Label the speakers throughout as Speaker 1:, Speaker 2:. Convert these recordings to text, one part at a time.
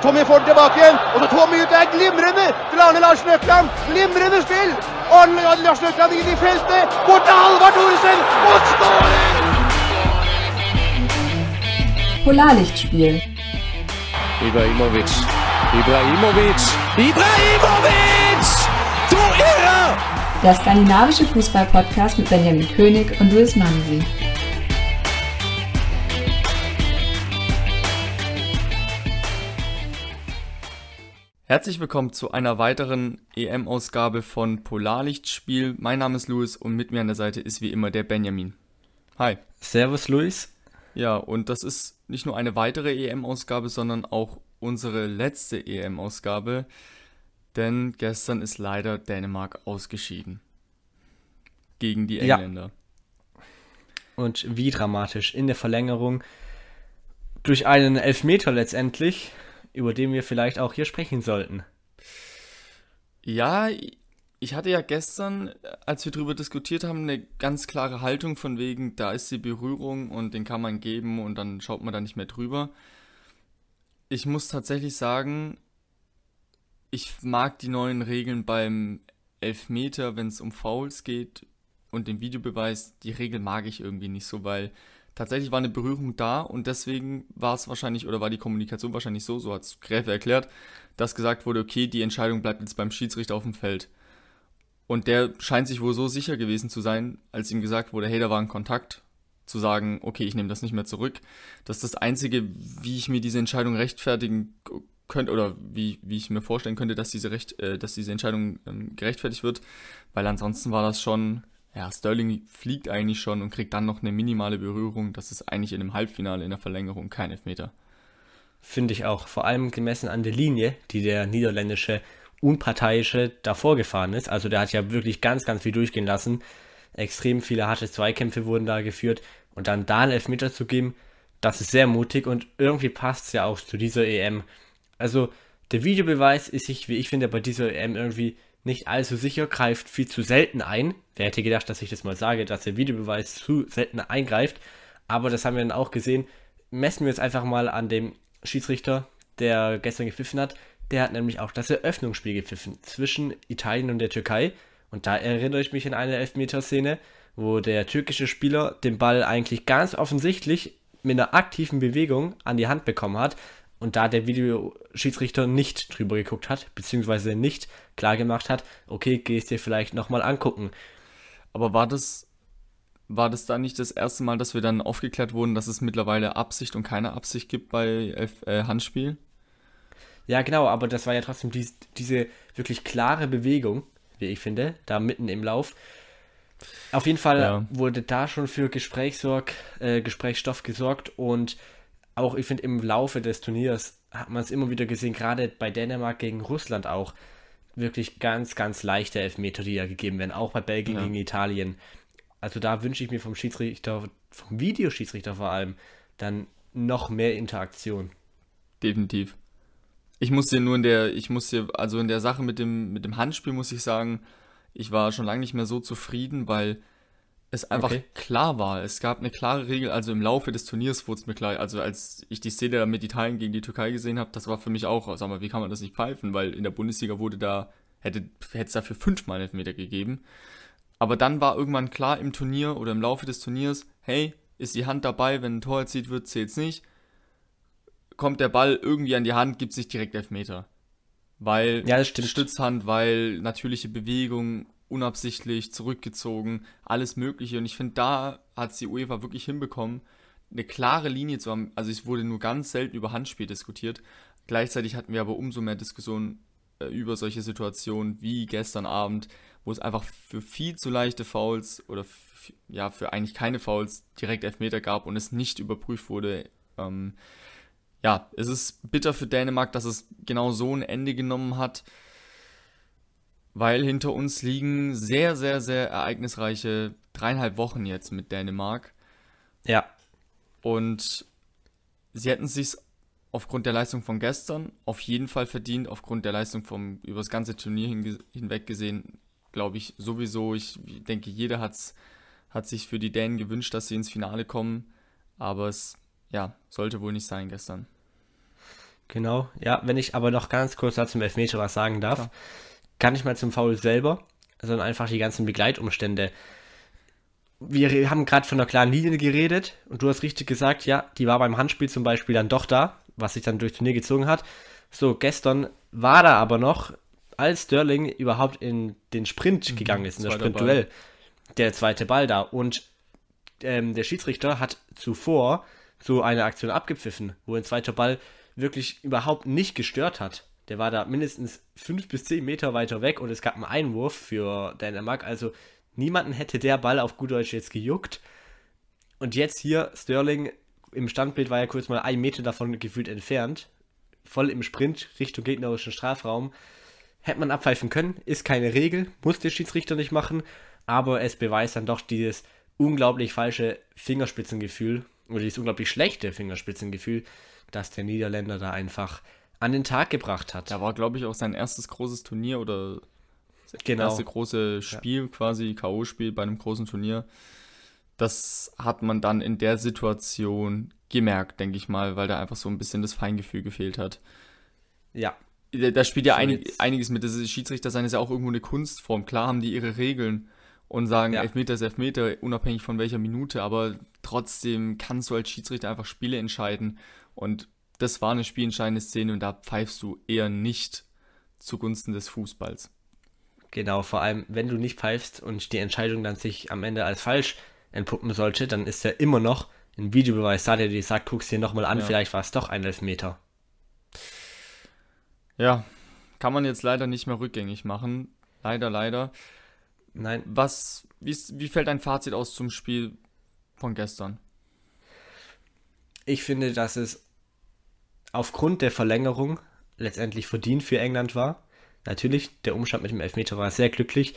Speaker 1: og Tommy får den tilbake igjen. Og så Tommy ut der, glimrende til Arne Larsen Økland. Glimrende spill. Arne Larsen Økland inn i feltet. Bort til Halvard Thoresen. Og skårer!
Speaker 2: Polarlichtspiel.
Speaker 3: Ibrahimovic. Ibrahimovic. Ibrahimovic! Du Irrer!
Speaker 2: Der skandinavische Fußball-Podcast mit Benjamin König und Louis Mansi.
Speaker 4: Herzlich willkommen zu einer weiteren EM-Ausgabe von Polarlichtspiel. Mein Name ist Louis und mit mir an der Seite ist wie immer der Benjamin. Hi.
Speaker 5: Servus, Luis.
Speaker 4: Ja, und das ist nicht nur eine weitere EM-Ausgabe, sondern auch unsere letzte EM-Ausgabe, denn gestern ist leider Dänemark ausgeschieden. Gegen die
Speaker 5: Ja.
Speaker 4: Engländer.
Speaker 5: Und wie dramatisch in der Verlängerung durch einen Elfmeter letztendlich, über den wir vielleicht auch hier sprechen sollten.
Speaker 4: Ja, ich hatte ja gestern, als wir darüber diskutiert haben, eine ganz klare Haltung von wegen, da ist die Berührung und den kann man geben und dann schaut man da nicht mehr drüber. Ich muss tatsächlich sagen, ich mag die neuen Regeln beim Elfmeter, wenn es um Fouls geht und den Videobeweis, die Regel mag ich irgendwie nicht so, weil tatsächlich war eine Berührung da und deswegen war es wahrscheinlich oder war die Kommunikation wahrscheinlich so, so hat es Gräfe erklärt, dass gesagt wurde, okay, die Entscheidung bleibt jetzt beim Schiedsrichter auf dem Feld. Und der scheint sich wohl so sicher gewesen zu sein, als ihm gesagt wurde, hey, da war ein Kontakt, zu sagen, okay, ich nehme das nicht mehr zurück. Das ist das Einzige, wie ich mir diese Entscheidung rechtfertigen könnte oder wie, wie ich mir vorstellen könnte, dass diese, Recht, äh, dass diese Entscheidung ähm, gerechtfertigt wird. Weil ansonsten war das schon, ja, Sterling fliegt eigentlich schon und kriegt dann noch eine minimale Berührung. Das ist eigentlich in einem Halbfinale in der Verlängerung kein Elfmeter.
Speaker 5: Finde ich auch. Vor allem gemessen an der Linie, die der niederländische Unparteiische davor gefahren ist. Also der hat ja wirklich ganz, ganz viel durchgehen lassen. Extrem viele harte Zweikämpfe wurden da geführt. Und dann da einen Elfmeter zu geben, das ist sehr mutig und irgendwie passt es ja auch zu dieser EM. Also der Videobeweis ist sich, wie ich finde, bei dieser EM irgendwie nicht allzu sicher, greift viel zu selten ein. Wer hätte gedacht, dass ich das mal sage, dass der Videobeweis zu selten eingreift. Aber das haben wir dann auch gesehen. Messen wir es einfach mal an dem Schiedsrichter, der gestern gepfiffen hat. Der hat nämlich auch das Eröffnungsspiel gepfiffen zwischen Italien und der Türkei. Und da erinnere ich mich an eine Elfmeterszene, wo der türkische Spieler den Ball eigentlich ganz offensichtlich mit einer aktiven Bewegung an die Hand bekommen hat und da der Videoschiedsrichter nicht drüber geguckt hat, beziehungsweise nicht klar gemacht hat, okay, gehst dir vielleicht nochmal angucken.
Speaker 4: Aber war das, war das da nicht das erste Mal, dass wir dann aufgeklärt wurden, dass es mittlerweile Absicht und keine Absicht gibt bei Elf, äh, Handspiel?
Speaker 5: Ja, genau, aber das war ja trotzdem dies, diese wirklich klare Bewegung, wie ich finde, da mitten im Lauf. Auf jeden Fall
Speaker 4: Ja.
Speaker 5: wurde da schon für Gesprächssorg, äh, Gesprächsstoff gesorgt und auch, ich finde, im Laufe des Turniers hat man es immer wieder gesehen, gerade bei Dänemark gegen Russland auch, wirklich ganz, ganz leichte Elfmeter, die da gegeben werden, auch bei Belgien
Speaker 4: Ja.
Speaker 5: gegen Italien. Also da wünsche ich mir vom Schiedsrichter, vom Videoschiedsrichter vor allem, dann noch mehr Interaktion.
Speaker 4: Definitiv. Ich muss dir nur in der, ich muss dir, also in der Sache mit dem, mit dem Handspiel muss ich sagen, ich war schon lange nicht mehr so zufrieden, weil es einfach
Speaker 5: Okay.
Speaker 4: klar war. Es gab eine klare Regel, also im Laufe des Turniers wurde es mir klar, also als ich die Szene mit Italien gegen die Türkei gesehen habe, das war für mich auch, sag mal, wie kann man das nicht pfeifen? Weil in der Bundesliga wurde da, hätte es dafür fünfmal einen Elfmeter gegeben. Aber dann war irgendwann klar im Turnier oder im Laufe des Turniers, hey, ist die Hand dabei, wenn ein Tor erzielt wird, zählt's nicht kommt der Ball irgendwie an die Hand, gibt es nicht direkt Elfmeter. Weil
Speaker 5: Ja, das stimmt.
Speaker 4: Stützhand, weil natürliche Bewegung, unabsichtlich, zurückgezogen, alles Mögliche. Und ich finde, da hat es die UEFA wirklich hinbekommen, eine klare Linie zu haben. Also es wurde nur ganz selten über Handspiel diskutiert. Gleichzeitig hatten wir aber umso mehr Diskussionen äh, über solche Situationen wie gestern Abend, wo es einfach für viel zu leichte Fouls oder ja, für eigentlich keine Fouls direkt Elfmeter gab und es nicht überprüft wurde. Ähm, ja, es ist bitter für Dänemark, dass es genau so ein Ende genommen hat, weil hinter uns liegen sehr, sehr, sehr ereignisreiche dreieinhalb Wochen jetzt mit Dänemark.
Speaker 5: Ja,
Speaker 4: Und sie hätten es sich aufgrund der Leistung von gestern auf jeden Fall verdient, aufgrund der Leistung vom über das ganze Turnier hinge hinweg gesehen, glaube ich sowieso. Ich denke, jeder hat's, hat sich für die Dänen gewünscht, dass sie ins Finale kommen, aber es ja, sollte wohl nicht sein gestern.
Speaker 5: Genau, ja, wenn ich aber noch ganz kurz dazu im Elfmeter was sagen darf, Klar. Kann ich mal zum Foul selber, sondern einfach die ganzen Begleitumstände. Wir haben gerade von einer klaren Linie geredet und du hast richtig gesagt, ja, die war beim Handspiel zum Beispiel dann doch da, was sich dann durch Turnier gezogen hat. So, gestern war da aber noch, als Sterling überhaupt in den Sprint mhm, gegangen ist, in das Sprintduell, der zweite Ball da. Und ähm, der Schiedsrichter hat zuvor so eine Aktion abgepfiffen, wo ein zweiter Ball wirklich überhaupt nicht gestört hat. Der war da mindestens fünf bis zehn Meter weiter weg und es gab einen Einwurf für Dänemark. Also niemanden hätte der Ball auf gut Deutsch jetzt gejuckt. Und jetzt hier Sterling im Standbild war ja kurz mal ein Meter davon gefühlt entfernt. Voll im Sprint Richtung gegnerischen Strafraum. Hätte man abpfeifen können, ist keine Regel, muss der Schiedsrichter nicht machen, aber es beweist dann doch dieses unglaublich falsche Fingerspitzengefühl oder dieses unglaublich schlechte Fingerspitzengefühl, das der Niederländer da einfach an den Tag gebracht hat.
Speaker 4: Da war, glaube ich, auch sein erstes großes Turnier oder das genau. erste große Spiel, ja. quasi K.O.-Spiel bei einem großen Turnier. Das hat man dann in der Situation gemerkt, denke ich mal, weil da einfach so ein bisschen das Feingefühl gefehlt hat.
Speaker 5: Ja.
Speaker 4: Da spielt ja einig, einiges mit. Das Schiedsrichter sein ist ja auch irgendwo eine Kunstform. Klar haben die ihre Regeln und sagen, ja. Elfmeter ist Elfmeter, unabhängig von welcher Minute, aber trotzdem kannst du als Schiedsrichter einfach Spiele entscheiden und das war eine spielentscheidende Szene und da pfeifst du eher nicht zugunsten des Fußballs.
Speaker 5: Genau, vor allem, wenn du nicht pfeifst und die Entscheidung dann sich am Ende als falsch entpuppen sollte, dann ist ja immer noch ein Videobeweis da, der dir sagt, guck's dir nochmal an, ja. vielleicht war es doch ein Elfmeter.
Speaker 4: Ja, kann man jetzt leider nicht mehr rückgängig machen. Leider, leider. Nein. Was, wie, wie fällt dein Fazit aus zum Spiel von gestern?
Speaker 5: Ich finde, dass es aufgrund der Verlängerung letztendlich verdient für England war. Natürlich, der Umstand mit dem Elfmeter war sehr glücklich.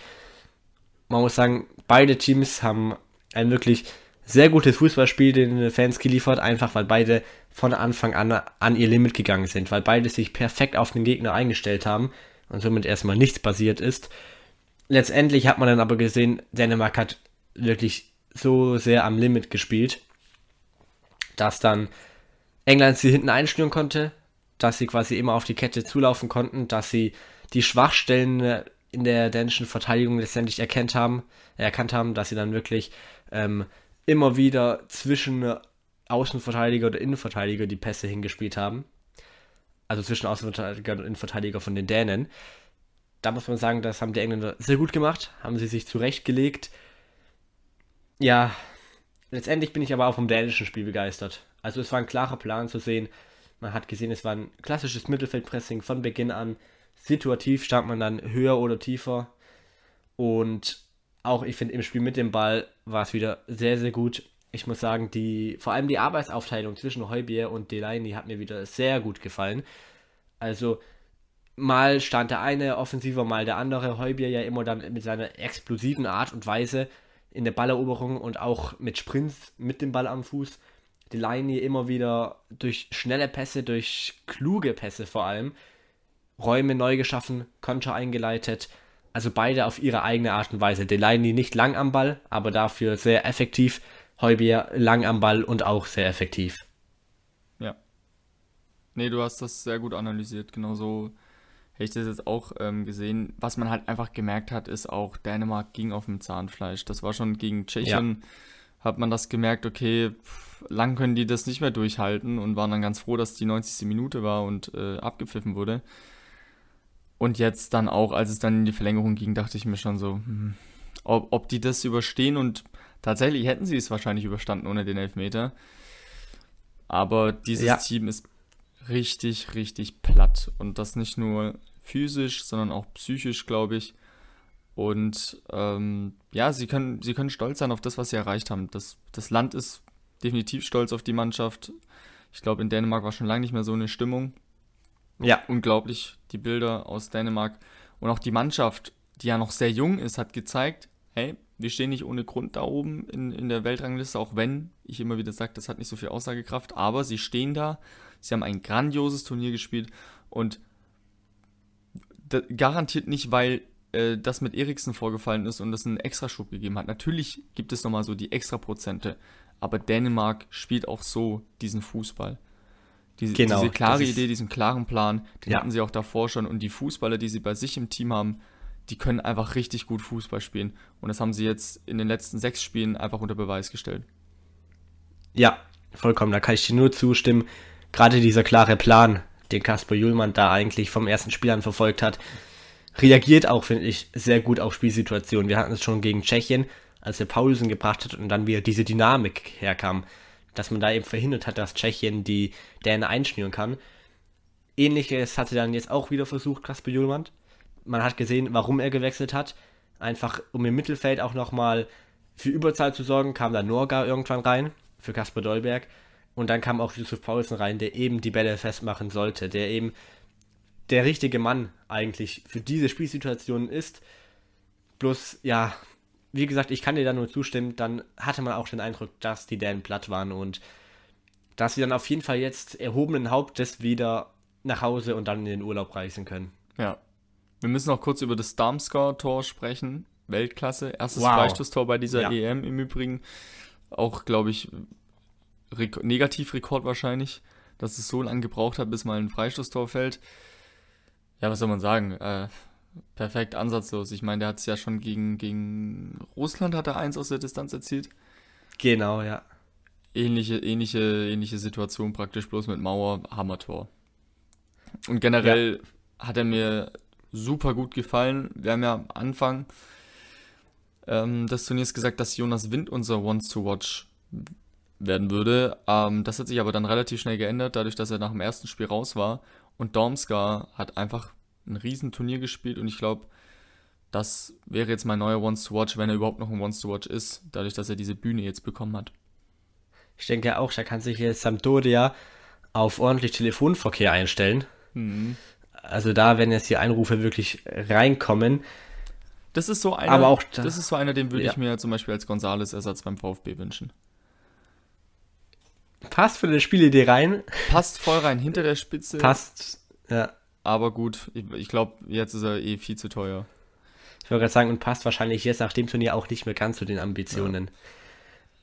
Speaker 5: Man muss sagen, beide Teams haben ein wirklich sehr gutes Fußballspiel den Fans geliefert, einfach weil beide von Anfang an an ihr Limit gegangen sind, weil beide sich perfekt auf den Gegner eingestellt haben und somit erstmal nichts passiert ist. Letztendlich hat man dann aber gesehen, Dänemark hat wirklich so sehr am Limit gespielt, dass dann England sie hinten einschnüren konnte, dass sie quasi immer auf die Kette zulaufen konnten, dass sie die Schwachstellen in der dänischen Verteidigung letztendlich erkannt haben, erkannt haben, dass sie dann wirklich ähm, immer wieder zwischen Außenverteidiger oder Innenverteidiger die Pässe hingespielt haben. Also zwischen Außenverteidiger und Innenverteidiger von den Dänen. Da muss man sagen, das haben die Engländer sehr gut gemacht, haben sie sich zurechtgelegt. Ja, letztendlich bin ich aber auch vom dänischen Spiel begeistert. Also es war ein klarer Plan zu sehen. Man hat gesehen, es war ein klassisches Mittelfeldpressing von Beginn an. Situativ stand man dann höher oder tiefer. Und auch ich finde im Spiel mit dem Ball war es wieder sehr, sehr gut. Ich muss sagen, die, vor allem die Arbeitsaufteilung zwischen Heubier und Delaney hat mir wieder sehr gut gefallen. Also mal stand der eine offensiver, mal der andere. Heubier ja immer dann mit seiner explosiven Art und Weise in der Balleroberung und auch mit Sprints mit dem Ball am Fuß. Delaney immer wieder durch schnelle Pässe, durch kluge Pässe vor allem, Räume neu geschaffen, Konter eingeleitet. Also beide auf ihre eigene Art und Weise. Delaney nicht lang am Ball, aber dafür sehr effektiv. Heubier lang am Ball und auch sehr effektiv.
Speaker 4: Ja. Nee, du hast das sehr gut analysiert. Genauso hätte ich das jetzt auch ähm, gesehen. Was man halt einfach gemerkt hat, ist auch, Dänemark ging auf dem Zahnfleisch. Das war schon gegen Tschechien, ja. Hat man das gemerkt, okay, pff, lang können die das nicht mehr durchhalten und waren dann ganz froh, dass die 90. Minute war und äh, abgepfiffen wurde. Und jetzt dann auch, als es dann in die Verlängerung ging, dachte ich mir schon so, hm, ob, ob die das überstehen und tatsächlich hätten sie es wahrscheinlich überstanden ohne den Elfmeter. Aber dieses ja. Team ist richtig, richtig platt. Und das nicht nur physisch, sondern auch psychisch, glaube ich. Und ähm, ja, sie können, sie können stolz sein auf das, was sie erreicht haben. Das, das Land ist definitiv stolz auf die Mannschaft. Ich glaube, in Dänemark war schon lange nicht mehr so eine Stimmung. Ja. Unglaublich, die Bilder aus Dänemark. Und auch die Mannschaft, die ja noch sehr jung ist, hat gezeigt, hey, wir stehen nicht ohne Grund da oben in, in der Weltrangliste, auch wenn ich immer wieder sage, das hat nicht so viel Aussagekraft, aber sie stehen da, sie haben ein grandioses Turnier gespielt und garantiert nicht, weil äh, das mit Eriksen vorgefallen ist und das einen Extraschub gegeben hat. Natürlich gibt es nochmal so die Extraprozente, aber Dänemark spielt auch so diesen Fußball Diese,
Speaker 5: Genau,
Speaker 4: diese klare Idee, diesen klaren Plan, den
Speaker 5: Ja.
Speaker 4: hatten sie auch davor schon. Und die Fußballer, die sie bei sich im Team haben, die können einfach richtig gut Fußball spielen. Und das haben sie jetzt in den letzten sechs Spielen einfach unter Beweis gestellt.
Speaker 5: Ja, vollkommen, da kann ich dir nur zustimmen. Gerade dieser klare Plan, den Kasper Julmann da eigentlich vom ersten Spiel an verfolgt hat, reagiert auch, finde ich, sehr gut auf Spielsituationen. Wir hatten es schon gegen Tschechien, als er Paulsen gebracht hat und dann wieder diese Dynamik herkam, dass man da eben verhindert hat, dass Tschechien die Dänen einschnüren kann. Ähnliches hatte dann jetzt auch wieder versucht, Kasper Julmann. Man hat gesehen, warum er gewechselt hat. Einfach um im Mittelfeld auch nochmal für Überzahl zu sorgen, kam dann Norga irgendwann rein für Kasper Dolberg. Und dann kam auch Yusuf Paulsen rein, der eben die Bälle festmachen sollte, der eben der richtige Mann eigentlich für diese Spielsituation ist. Bloß, ja, wie gesagt, ich kann dir da nur zustimmen, dann hatte man auch den Eindruck, dass die Dänen platt waren und dass sie dann auf jeden Fall jetzt erhobenen Hauptes wieder nach Hause und dann in den Urlaub reisen können.
Speaker 4: Ja. Wir müssen noch kurz über das Darmscore-Tor sprechen. Weltklasse. Erstes
Speaker 5: Wow.
Speaker 4: Freistoßtor bei dieser
Speaker 5: Ja.
Speaker 4: EM im Übrigen. Auch, glaube ich, Rek Negativrekord wahrscheinlich, dass es so lange gebraucht hat, bis mal ein Freistoßtor fällt. Ja, was soll man sagen? Äh, perfekt ansatzlos. Ich meine, der hat es ja schon gegen, gegen Russland hat er eins aus der Distanz erzielt.
Speaker 5: Genau, ja.
Speaker 4: Ähnliche, ähnliche, ähnliche Situation praktisch, bloß mit Mauer, Hammertor. Und generell hat er mir super gut gefallen. Wir haben ja am Anfang ähm, des Turniers gesagt, dass Jonas Wind unser Once to Watch werden würde. Ähm, das hat sich aber dann relativ schnell geändert, dadurch, dass er nach dem ersten Spiel raus war. Und Dormskar hat einfach ein riesen Turnier gespielt und ich glaube, das wäre jetzt mein neuer Once to Watch, wenn er überhaupt noch ein Once to Watch ist, dadurch, dass er diese Bühne jetzt bekommen hat.
Speaker 5: Ich denke auch, da kann sich jetzt Sampdoria auf ordentlich Telefonverkehr einstellen. Also da, wenn jetzt die Einrufe wirklich reinkommen,
Speaker 4: Das ist so einer,
Speaker 5: Aber auch da-
Speaker 4: das ist so einer, den würde
Speaker 5: Ja.
Speaker 4: ich mir zum Beispiel als Gonzales-Ersatz beim VfB wünschen.
Speaker 5: Passt für eine Spielidee rein,
Speaker 4: Passt voll rein hinter der Spitze,
Speaker 5: passt, ja,
Speaker 4: aber gut, ich, ich glaube, jetzt ist er eh viel zu teuer.
Speaker 5: ich wollte gerade sagen, und passt wahrscheinlich jetzt nach dem Turnier auch nicht mehr ganz zu den Ambitionen.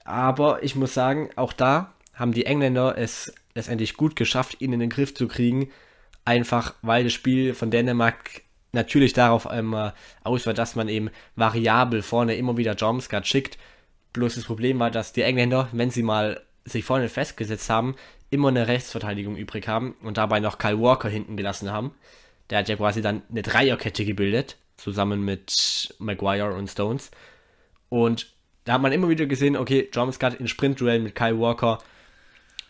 Speaker 5: Aber ich muss sagen, auch da haben die Engländer es letztendlich gut geschafft, ihn in den Griff zu kriegen, einfach weil das Spiel von Dänemark natürlich darauf einmal aus war, dass man eben variabel vorne immer wieder Jomskat schickt. Bloß das Problem war, dass die Engländer, wenn sie mal sich vorne festgesetzt haben, immer eine Rechtsverteidigung übrig haben und dabei noch Kyle Walker hinten gelassen haben. Der hat ja quasi dann eine Dreierkette gebildet, zusammen mit Maguire und Stones. Und da hat man immer wieder gesehen, okay, Jomskat in Sprintduell mit Kyle Walker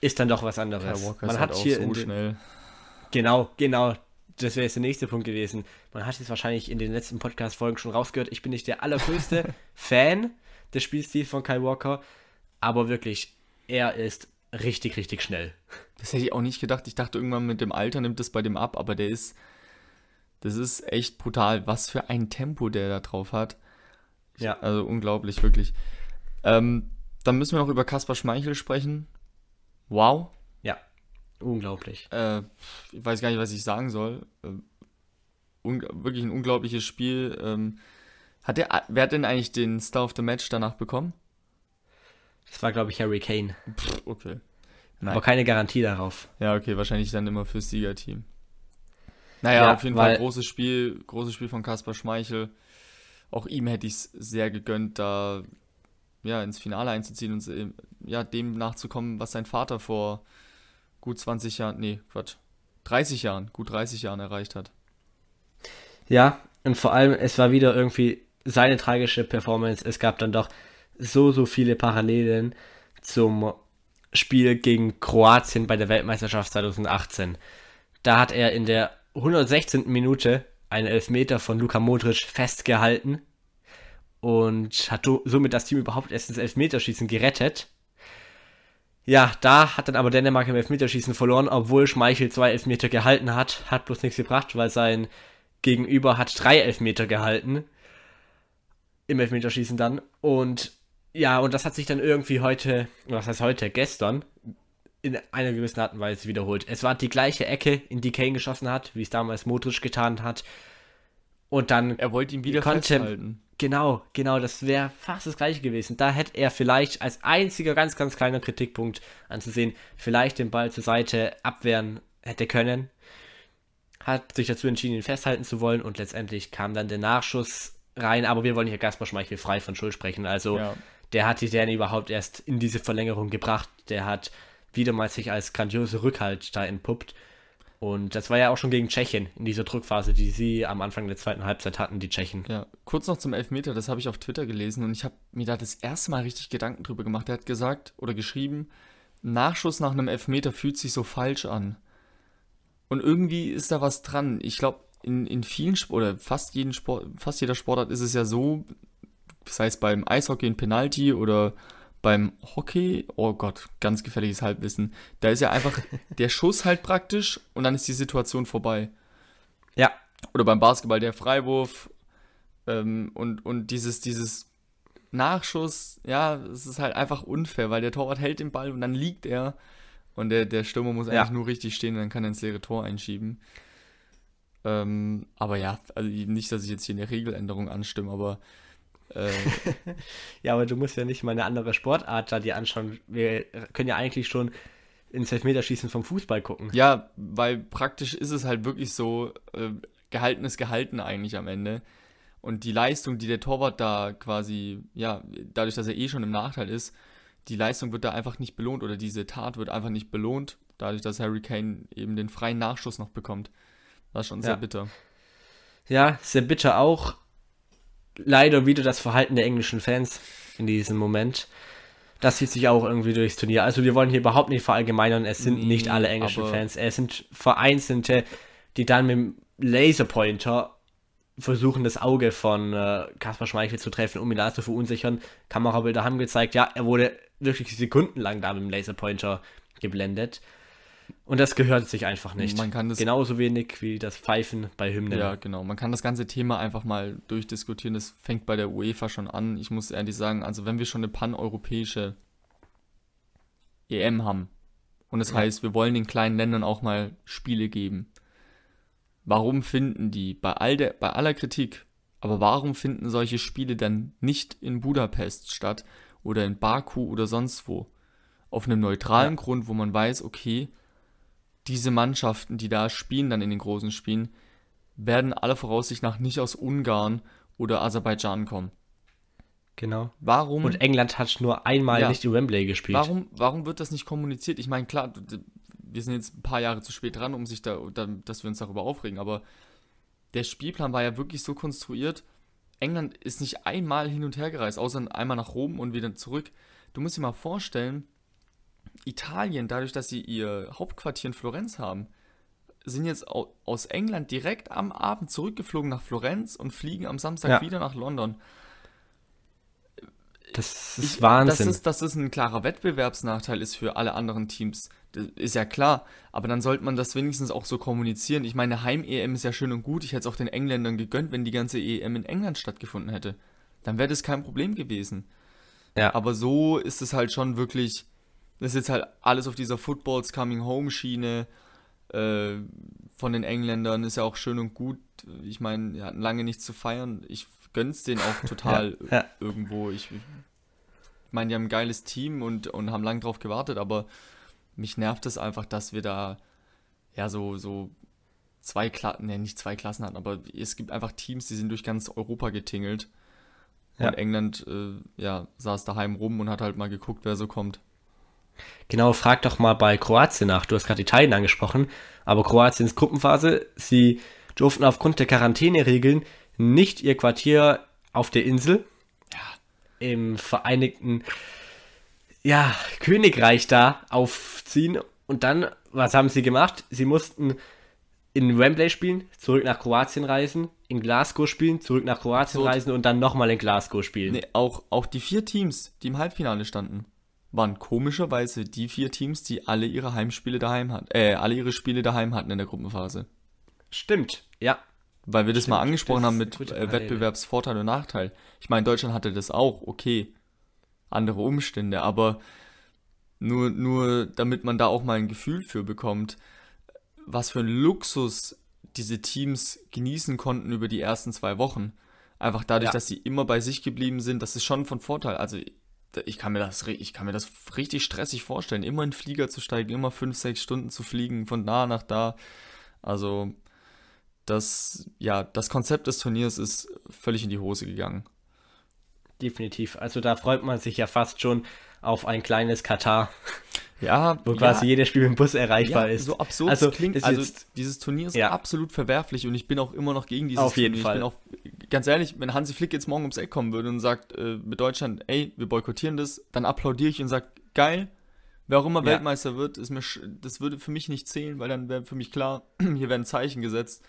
Speaker 5: ist dann doch was anderes.
Speaker 4: Kyle Walker
Speaker 5: man
Speaker 4: ist
Speaker 5: hat
Speaker 4: halt
Speaker 5: hier
Speaker 4: so schnell.
Speaker 5: Genau, genau. Das wäre jetzt der nächste Punkt gewesen. Man hat es wahrscheinlich in den letzten Podcast-Folgen schon rausgehört. Ich bin nicht der allergrößte Fan des Spielstils von Kyle Walker, aber wirklich, er ist richtig, richtig schnell.
Speaker 4: Das hätte ich auch nicht gedacht. Ich dachte irgendwann mit dem Alter nimmt das bei dem ab, aber der ist, das ist echt brutal, was für ein Tempo der da drauf hat.
Speaker 5: Ja.
Speaker 4: Also unglaublich, wirklich. Ähm, dann müssen wir noch über Kaspar Schmeichel sprechen. Wow.
Speaker 5: Ja, unglaublich.
Speaker 4: Äh, ich weiß gar nicht, was ich sagen soll. Äh, un wirklich ein unglaubliches Spiel. Ähm, hat der, wer hat denn eigentlich den Star of the Match danach bekommen?
Speaker 5: Das war, glaube ich, Harry Kane.
Speaker 4: Pff, okay. Nein.
Speaker 5: Aber keine Garantie darauf.
Speaker 4: Ja, okay, wahrscheinlich dann immer fürs Siegerteam. Naja,
Speaker 5: Ja,
Speaker 4: auf jeden Fall großes Spiel, großes Spiel von Kaspar Schmeichel. Auch ihm hätte ich es sehr gegönnt, da ja, ins Finale einzuziehen und äh, ja, dem nachzukommen, was sein Vater vor gut 20 Jahren, nee, Quatsch, 30 Jahren, gut 30 Jahren erreicht hat.
Speaker 5: Ja, und vor allem, es war wieder irgendwie seine tragische Performance. Es gab dann doch so, so viele Parallelen zum Spiel gegen Kroatien bei der Weltmeisterschaft 2018. Da hat er in der 116. Minute einen Elfmeter von Luka Modric festgehalten und hat somit das Team überhaupt erst ins Elfmeterschießen gerettet. Ja, da hat dann aber Dänemark im Elfmeterschießen verloren, obwohl Schmeichel zwei Elfmeter gehalten hat. Hat bloß nichts gebracht, weil sein Gegenüber hat drei Elfmeter gehalten. Im Elfmeterschießen dann. Und ja, und das hat sich dann irgendwie heute, was heißt heute, gestern, in einer gewissen Art und Weise wiederholt. Es war die gleiche Ecke, in die Kane geschossen hat, wie es damals Modric getan hat. Und dann
Speaker 4: Er wollte ihn wieder
Speaker 5: Konnte-
Speaker 4: festhalten.
Speaker 5: Genau, genau, das wäre fast das gleiche gewesen. Da hätte er vielleicht als einziger ganz, ganz kleiner Kritikpunkt anzusehen, vielleicht den Ball zur Seite abwehren hätte können. Hat sich dazu entschieden, ihn festhalten zu wollen und letztendlich kam dann der Nachschuss rein. Aber wir wollen hier Gaspar Schmeichel frei von Schuld sprechen. Also
Speaker 4: Ja.
Speaker 5: Der hat die Däne überhaupt erst in diese Verlängerung gebracht. Der hat wieder mal sich als grandiose Rückhalt da entpuppt. Und das war ja auch schon gegen Tschechien in dieser Druckphase, die sie am Anfang der zweiten Halbzeit hatten, die Tschechen.
Speaker 4: Ja, kurz noch zum Elfmeter, das habe ich auf Twitter gelesen und ich habe mir da das erste Mal richtig Gedanken drüber gemacht. Er hat gesagt oder geschrieben, Nachschuss nach einem Elfmeter fühlt sich so falsch an. Und irgendwie ist da was dran. Ich glaube, in, in vielen Sp oder fast jeden Sport, fast jeder Sportart ist es ja so, das heißt beim Eishockey ein Penalty oder beim Hockey, oh Gott, ganz gefährliches Halbwissen. Da ist ja einfach der Schuss halt praktisch und dann ist die Situation vorbei.
Speaker 5: Ja,
Speaker 4: Oder beim Basketball der Freiwurf ähm, und, und dieses, dieses Nachschuss, ja, es ist halt einfach unfair, weil der Torwart hält den Ball und dann liegt er und der, der Stürmer muss
Speaker 5: Ja.
Speaker 4: eigentlich nur richtig stehen und dann kann er ins leere Tor einschieben. Ähm, aber ja, also nicht, dass ich jetzt hier eine Regeländerung anstimme, aber äh,
Speaker 5: Ja, aber du musst ja nicht mal eine andere Sportart da dir anschauen. Wir können ja eigentlich schon ins Elfmeterschießen vom Fußball gucken.
Speaker 4: Ja, weil praktisch ist es halt wirklich so, äh, gehalten ist gehalten eigentlich am Ende. Und die Leistung, die der Torwart da quasi, ja, dadurch, dass er eh schon im Nachteil ist, die Leistung wird da einfach nicht belohnt oder diese Tat wird einfach nicht belohnt, dadurch, dass Harry Kane eben den freien Nachschuss noch bekommt. Das ist schon sehr
Speaker 5: Ja.
Speaker 4: bitter.
Speaker 5: Ja, sehr bitter auch. Leider wieder das Verhalten der englischen Fans in diesem Moment. Das zieht sich auch irgendwie durchs Turnier. Also wir wollen hier überhaupt nicht verallgemeinern. Es sind
Speaker 4: Nee,
Speaker 5: nicht alle englischen Fans. Es sind vereinzelte, die dann mit dem Laserpointer versuchen, das Auge von äh, Kaspar Schmeichel zu treffen, um ihn da zu verunsichern. Kamerabilder haben gezeigt, ja, er wurde wirklich sekundenlang da mit dem Laserpointer geblendet. Und das gehört sich einfach nicht.
Speaker 4: Man kann das-
Speaker 5: Genauso wenig wie das Pfeifen bei Hymnen.
Speaker 4: Ja, genau. Man kann das ganze Thema einfach mal durchdiskutieren. Das fängt bei der UEFA schon an. Ich muss ehrlich sagen, also wenn wir schon eine paneuropäische EM haben und das heißt, wir wollen den kleinen Ländern auch mal Spiele geben. Warum finden die bei all der bei aller Kritik, aber warum finden solche Spiele dann nicht in Budapest statt oder in Baku oder sonst wo? Auf einem neutralen Grund, wo man weiß, okay, diese Mannschaften, die da spielen dann in den großen Spielen, werden aller Voraussicht nach nicht aus Ungarn oder Aserbaidschan kommen.
Speaker 5: Genau.
Speaker 4: Warum,
Speaker 5: Und England hat nur einmal
Speaker 4: Ja.
Speaker 5: nicht in Wembley gespielt.
Speaker 4: warum, warum wird das nicht kommuniziert? Ich meine, klar, wir sind jetzt ein paar Jahre zu spät dran, um sich da, dass wir uns darüber aufregen, aber der Spielplan war ja wirklich so konstruiert. England ist nicht einmal hin und her gereist, außer einmal nach Rom und wieder zurück. Du musst dir mal vorstellen, Italien, dadurch, dass sie ihr Hauptquartier in Florenz haben, sind jetzt au- aus England direkt am Abend zurückgeflogen nach Florenz und fliegen am Samstag
Speaker 5: Ja.
Speaker 4: wieder nach London.
Speaker 5: Das ist
Speaker 4: Ich-
Speaker 5: Wahnsinn.
Speaker 4: Dass es, dass es ein klarer Wettbewerbsnachteil ist für alle anderen Teams, das ist ja klar. Aber dann sollte man das wenigstens auch so kommunizieren. Ich meine, Heim-EM ist ja schön und gut. Ich hätte es auch den Engländern gegönnt, wenn die ganze EM in England stattgefunden hätte. Dann wäre das kein Problem gewesen.
Speaker 5: ja.
Speaker 4: Aber so ist es halt schon wirklich, das ist jetzt halt alles auf dieser Footballs Coming Home Schiene äh, von den Engländern, ist ja auch schön und gut. Ich meine, die hatten lange nichts zu feiern. Ich gönn's denen auch total
Speaker 5: Ja, ja.
Speaker 4: irgendwo. Ich, ich meine, die haben ein geiles Team und, und haben lange drauf gewartet, aber mich nervt es einfach, dass wir da ja so, so zwei Klassen, ne, nicht zwei Klassen hatten, aber es gibt einfach Teams, die sind durch ganz Europa getingelt.
Speaker 5: Ja.
Speaker 4: Und England, äh, ja, saß daheim rum und hat halt mal geguckt, wer so kommt.
Speaker 5: Genau, frag doch mal bei Kroatien nach. Du hast gerade Italien angesprochen, aber Kroatiens Gruppenphase, sie durften aufgrund der Quarantäneregeln nicht ihr Quartier auf der Insel im Vereinigten ja, Königreich da aufziehen. Und dann, was haben sie gemacht? Sie mussten in Wembley spielen, zurück nach Kroatien reisen, in Glasgow spielen, zurück nach Kroatien
Speaker 4: Absurd.
Speaker 5: reisen und dann nochmal in Glasgow spielen.
Speaker 4: Nee, auch, auch die vier Teams, die im Halbfinale standen, waren komischerweise die vier Teams, die alle ihre Heimspiele daheim hatten, äh, alle ihre Spiele daheim hatten in der Gruppenphase.
Speaker 5: Stimmt, ja.
Speaker 4: Weil wir das mal
Speaker 5: Stimmt,
Speaker 4: angesprochen
Speaker 5: das
Speaker 4: haben mit äh. Wettbewerbsvorteil und Nachteil. Ich meine, Deutschland hatte das auch, okay. Andere Umstände, aber nur, nur damit man da auch mal ein Gefühl für bekommt, was für ein Luxus diese Teams genießen konnten über die ersten zwei Wochen. Einfach dadurch,
Speaker 5: Ja.
Speaker 4: dass sie immer bei sich geblieben sind, das ist schon von Vorteil. Also ich kann mir das, ich kann mir das richtig stressig vorstellen, immer in den Flieger zu steigen, immer fünf, sechs Stunden zu fliegen, von da nach da. Also das, ja, das Konzept des Turniers ist völlig in die Hose gegangen.
Speaker 5: Definitiv. Also da freut man sich ja fast schon auf ein kleines Katar,
Speaker 4: Ja,
Speaker 5: wo
Speaker 4: ja,
Speaker 5: quasi jedes Spiel dem Bus erreichbar
Speaker 4: ja,
Speaker 5: ist.
Speaker 4: so absurd
Speaker 5: also,
Speaker 4: klingt. Also
Speaker 5: jetzt-
Speaker 4: dieses Turnier ist
Speaker 5: Ja.
Speaker 4: absolut verwerflich und ich bin auch immer noch gegen dieses
Speaker 5: Auf jeden
Speaker 4: Turnier.
Speaker 5: Fall.
Speaker 4: Ich bin auch, ganz ehrlich, wenn Hansi Flick jetzt morgen ums Eck kommen würde und sagt äh, mit Deutschland, ey, wir boykottieren das, dann applaudiere ich und sage, geil, wer auch immer
Speaker 5: Ja.
Speaker 4: Weltmeister wird, ist mir, das würde für mich nicht zählen, weil dann wäre für mich klar, hier werden Zeichen gesetzt.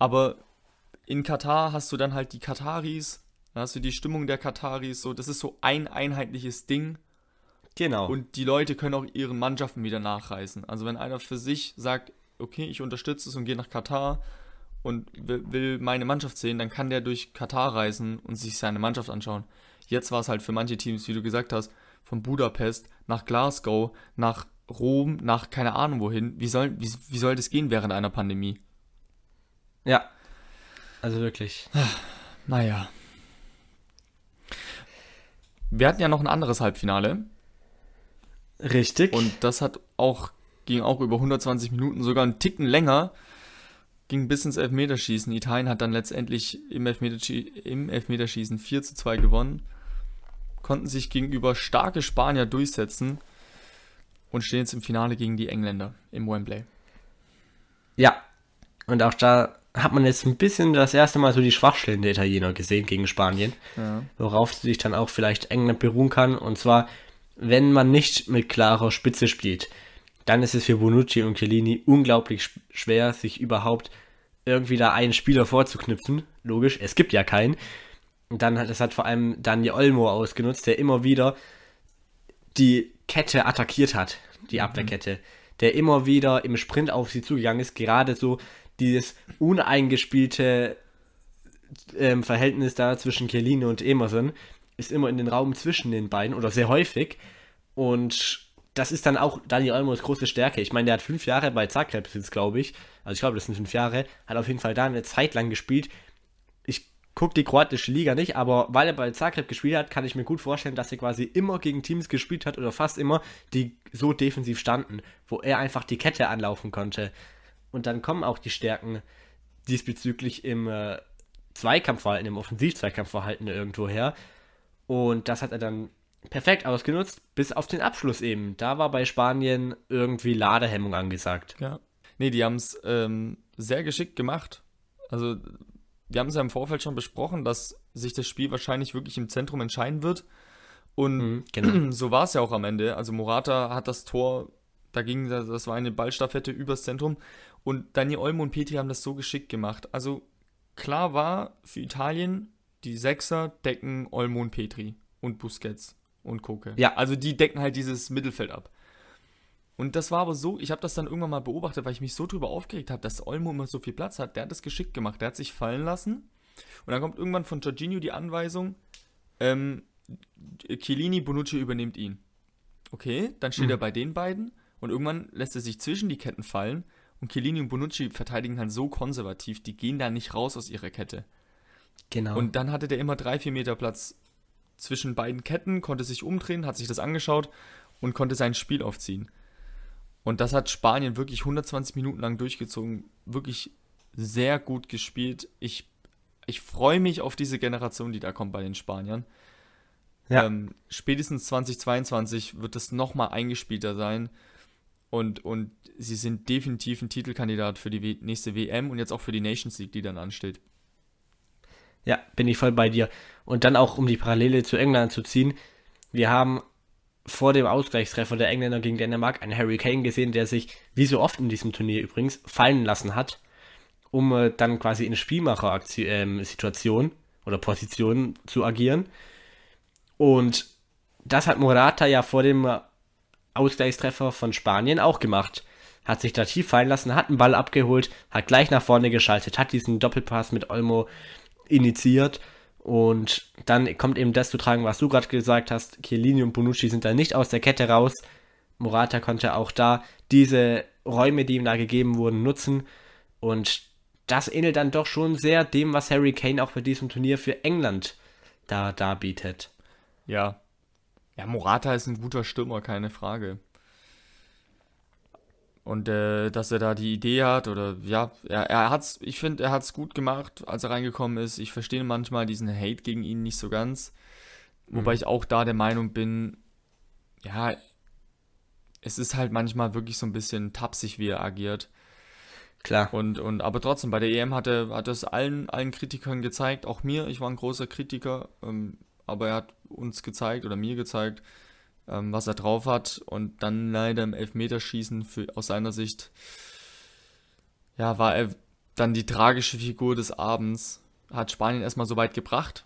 Speaker 4: Aber in Katar hast du dann halt die Kataris, dann hast du die Stimmung der Kataris, so, das ist so ein einheitliches Ding.
Speaker 5: genau.
Speaker 4: Und die Leute können auch ihren Mannschaften wieder nachreißen. Also wenn einer für sich sagt, okay, ich unterstütze es und gehe nach Katar und will, meine Mannschaft sehen, dann kann der durch Katar reisen und sich seine Mannschaft anschauen. Jetzt war es halt für manche Teams, wie du gesagt hast, von Budapest nach Glasgow, nach Rom, nach keine Ahnung wohin. Wie soll, wie, wie soll das gehen während einer Pandemie?
Speaker 5: ja. Also wirklich.
Speaker 4: Naja. Wir hatten ja noch ein anderes Halbfinale.
Speaker 5: Richtig.
Speaker 4: Und das hat auch, ging auch über 120 Minuten, sogar einen Ticken länger, ging bis ins Elfmeterschießen. Italien hat dann letztendlich im, Elfmeterschie im Elfmeterschießen 4 zu 2 gewonnen, konnten sich gegenüber starke Spanier durchsetzen und stehen jetzt im Finale gegen die Engländer im Wembley.
Speaker 5: Ja. Und auch da hat man jetzt ein bisschen das erste Mal so die Schwachstellen der Italiener gesehen gegen Spanien,
Speaker 4: Ja.
Speaker 5: worauf sich dann auch vielleicht England beruhen kann. Und zwar, wenn man nicht mit klarer Spitze spielt, dann ist es für Bonucci und Chiellini unglaublich sch- schwer, sich überhaupt irgendwie da einen Spieler vorzuknüpfen. Logisch, es gibt ja keinen. Und dann hat das hat vor allem Daniel Olmo ausgenutzt, der immer wieder die Kette attackiert hat, die Abwehrkette, der immer wieder im Sprint auf sie zugegangen ist, gerade so dieses uneingespielte ähm, Verhältnis da zwischen Chiellini und Emerson ist immer in den Raum zwischen den beiden oder sehr häufig und das ist dann auch Daniel Olmos große Stärke. Ich meine, der hat fünf Jahre bei Zagreb jetzt, glaube ich. Also ich glaube, das sind fünf Jahre. Hat auf jeden Fall da eine Zeit lang gespielt. Ich gucke die kroatische Liga nicht, aber weil er bei Zagreb gespielt hat, kann ich mir gut vorstellen, dass er quasi immer gegen Teams gespielt hat oder fast immer, die so defensiv standen, wo er einfach die Kette anlaufen konnte. Und dann kommen auch die Stärken diesbezüglich im äh, Zweikampfverhalten, im Offensiv-Zweikampfverhalten irgendwo her. Und das hat er dann perfekt ausgenutzt, bis auf den Abschluss eben. Da war bei Spanien irgendwie Ladehemmung angesagt.
Speaker 4: Ja. Nee, die haben es ähm, sehr geschickt gemacht. Also, wir haben es ja im Vorfeld schon besprochen, dass sich das Spiel wahrscheinlich wirklich im Zentrum entscheiden wird. Und
Speaker 5: Mhm, genau.
Speaker 4: so war es ja auch am Ende. Also Morata hat das Tor, da ging, das das war eine Ballstaffette übers Zentrum. Und Daniel Olmo und Petri haben das so geschickt gemacht. Also klar war für Italien, die Sechser decken Olmo und Petri und Busquets und Koke.
Speaker 5: Ja.
Speaker 4: Also die decken halt dieses Mittelfeld ab. Und das war aber so, ich habe das dann irgendwann mal beobachtet, weil ich mich so drüber aufgeregt habe, dass Olmo immer so viel Platz hat. Der hat das geschickt gemacht, der hat sich fallen lassen. Und dann kommt irgendwann von Jorginho die Anweisung, ähm, Chiellini, Bonucci übernimmt ihn. Okay, dann steht er bei den beiden und irgendwann lässt er sich zwischen die Ketten fallen und Chiellini und Bonucci verteidigen halt so konservativ, die gehen da nicht raus aus ihrer Kette.
Speaker 5: Genau.
Speaker 4: Und dann hatte der immer drei, vier Meter Platz zwischen beiden Ketten, konnte sich umdrehen, hat sich das angeschaut und konnte sein Spiel aufziehen. Und das hat Spanien wirklich 120 Minuten lang durchgezogen, wirklich sehr gut gespielt. Ich, ich freue mich auf diese Generation, die da kommt bei den Spaniern.
Speaker 5: Ja.
Speaker 4: Ähm, spätestens 2022 wird das nochmal eingespielter sein. Und, und sie sind definitiv ein Titelkandidat für die nächste WM und jetzt auch für die Nations League, die dann ansteht.
Speaker 5: Ja, bin ich voll bei dir. Und dann auch, um die Parallele zu England zu ziehen, wir haben vor dem Ausgleichstreffer der Engländer gegen Dänemark einen Harry Kane gesehen, der sich, wie so oft in diesem Turnier übrigens, fallen lassen hat, um äh, dann quasi in Spielmacher-Situation oder Position zu agieren. Und das hat Morata ja vor dem äh, Ausgleichstreffer von Spanien auch gemacht. Hat sich da tief fallen lassen, hat einen Ball abgeholt, hat gleich nach vorne geschaltet, hat diesen Doppelpass mit Olmo initiiert und dann kommt eben das zu tragen, was du gerade gesagt hast. Chiellini und Bonucci sind da nicht aus der Kette raus. Morata konnte auch da diese Räume, die ihm da gegeben wurden, nutzen und das ähnelt dann doch schon sehr dem, was Harry Kane auch bei diesem Turnier für England da darbietet.
Speaker 4: Ja. Ja, Morata ist ein guter Stürmer, keine Frage. Und äh, dass er da die Idee hat, oder ja, er, er hat's, ich finde, er hat's gut gemacht, als er reingekommen ist. Ich verstehe manchmal diesen Hate gegen ihn nicht so ganz. Wobei ich auch da der Meinung bin, ja, es ist halt manchmal wirklich so ein bisschen tapsig, wie er agiert.
Speaker 5: Klar.
Speaker 4: Und, und aber trotzdem, bei der EM hat er hat es allen, allen Kritikern gezeigt, auch mir, ich war ein großer Kritiker, ähm, aber er hat uns gezeigt oder mir gezeigt, ähm, was er drauf hat. Und dann leider im Elfmeterschießen für, aus seiner Sicht, ja, war er dann die tragische Figur des Abends. Hat Spanien erstmal so weit gebracht.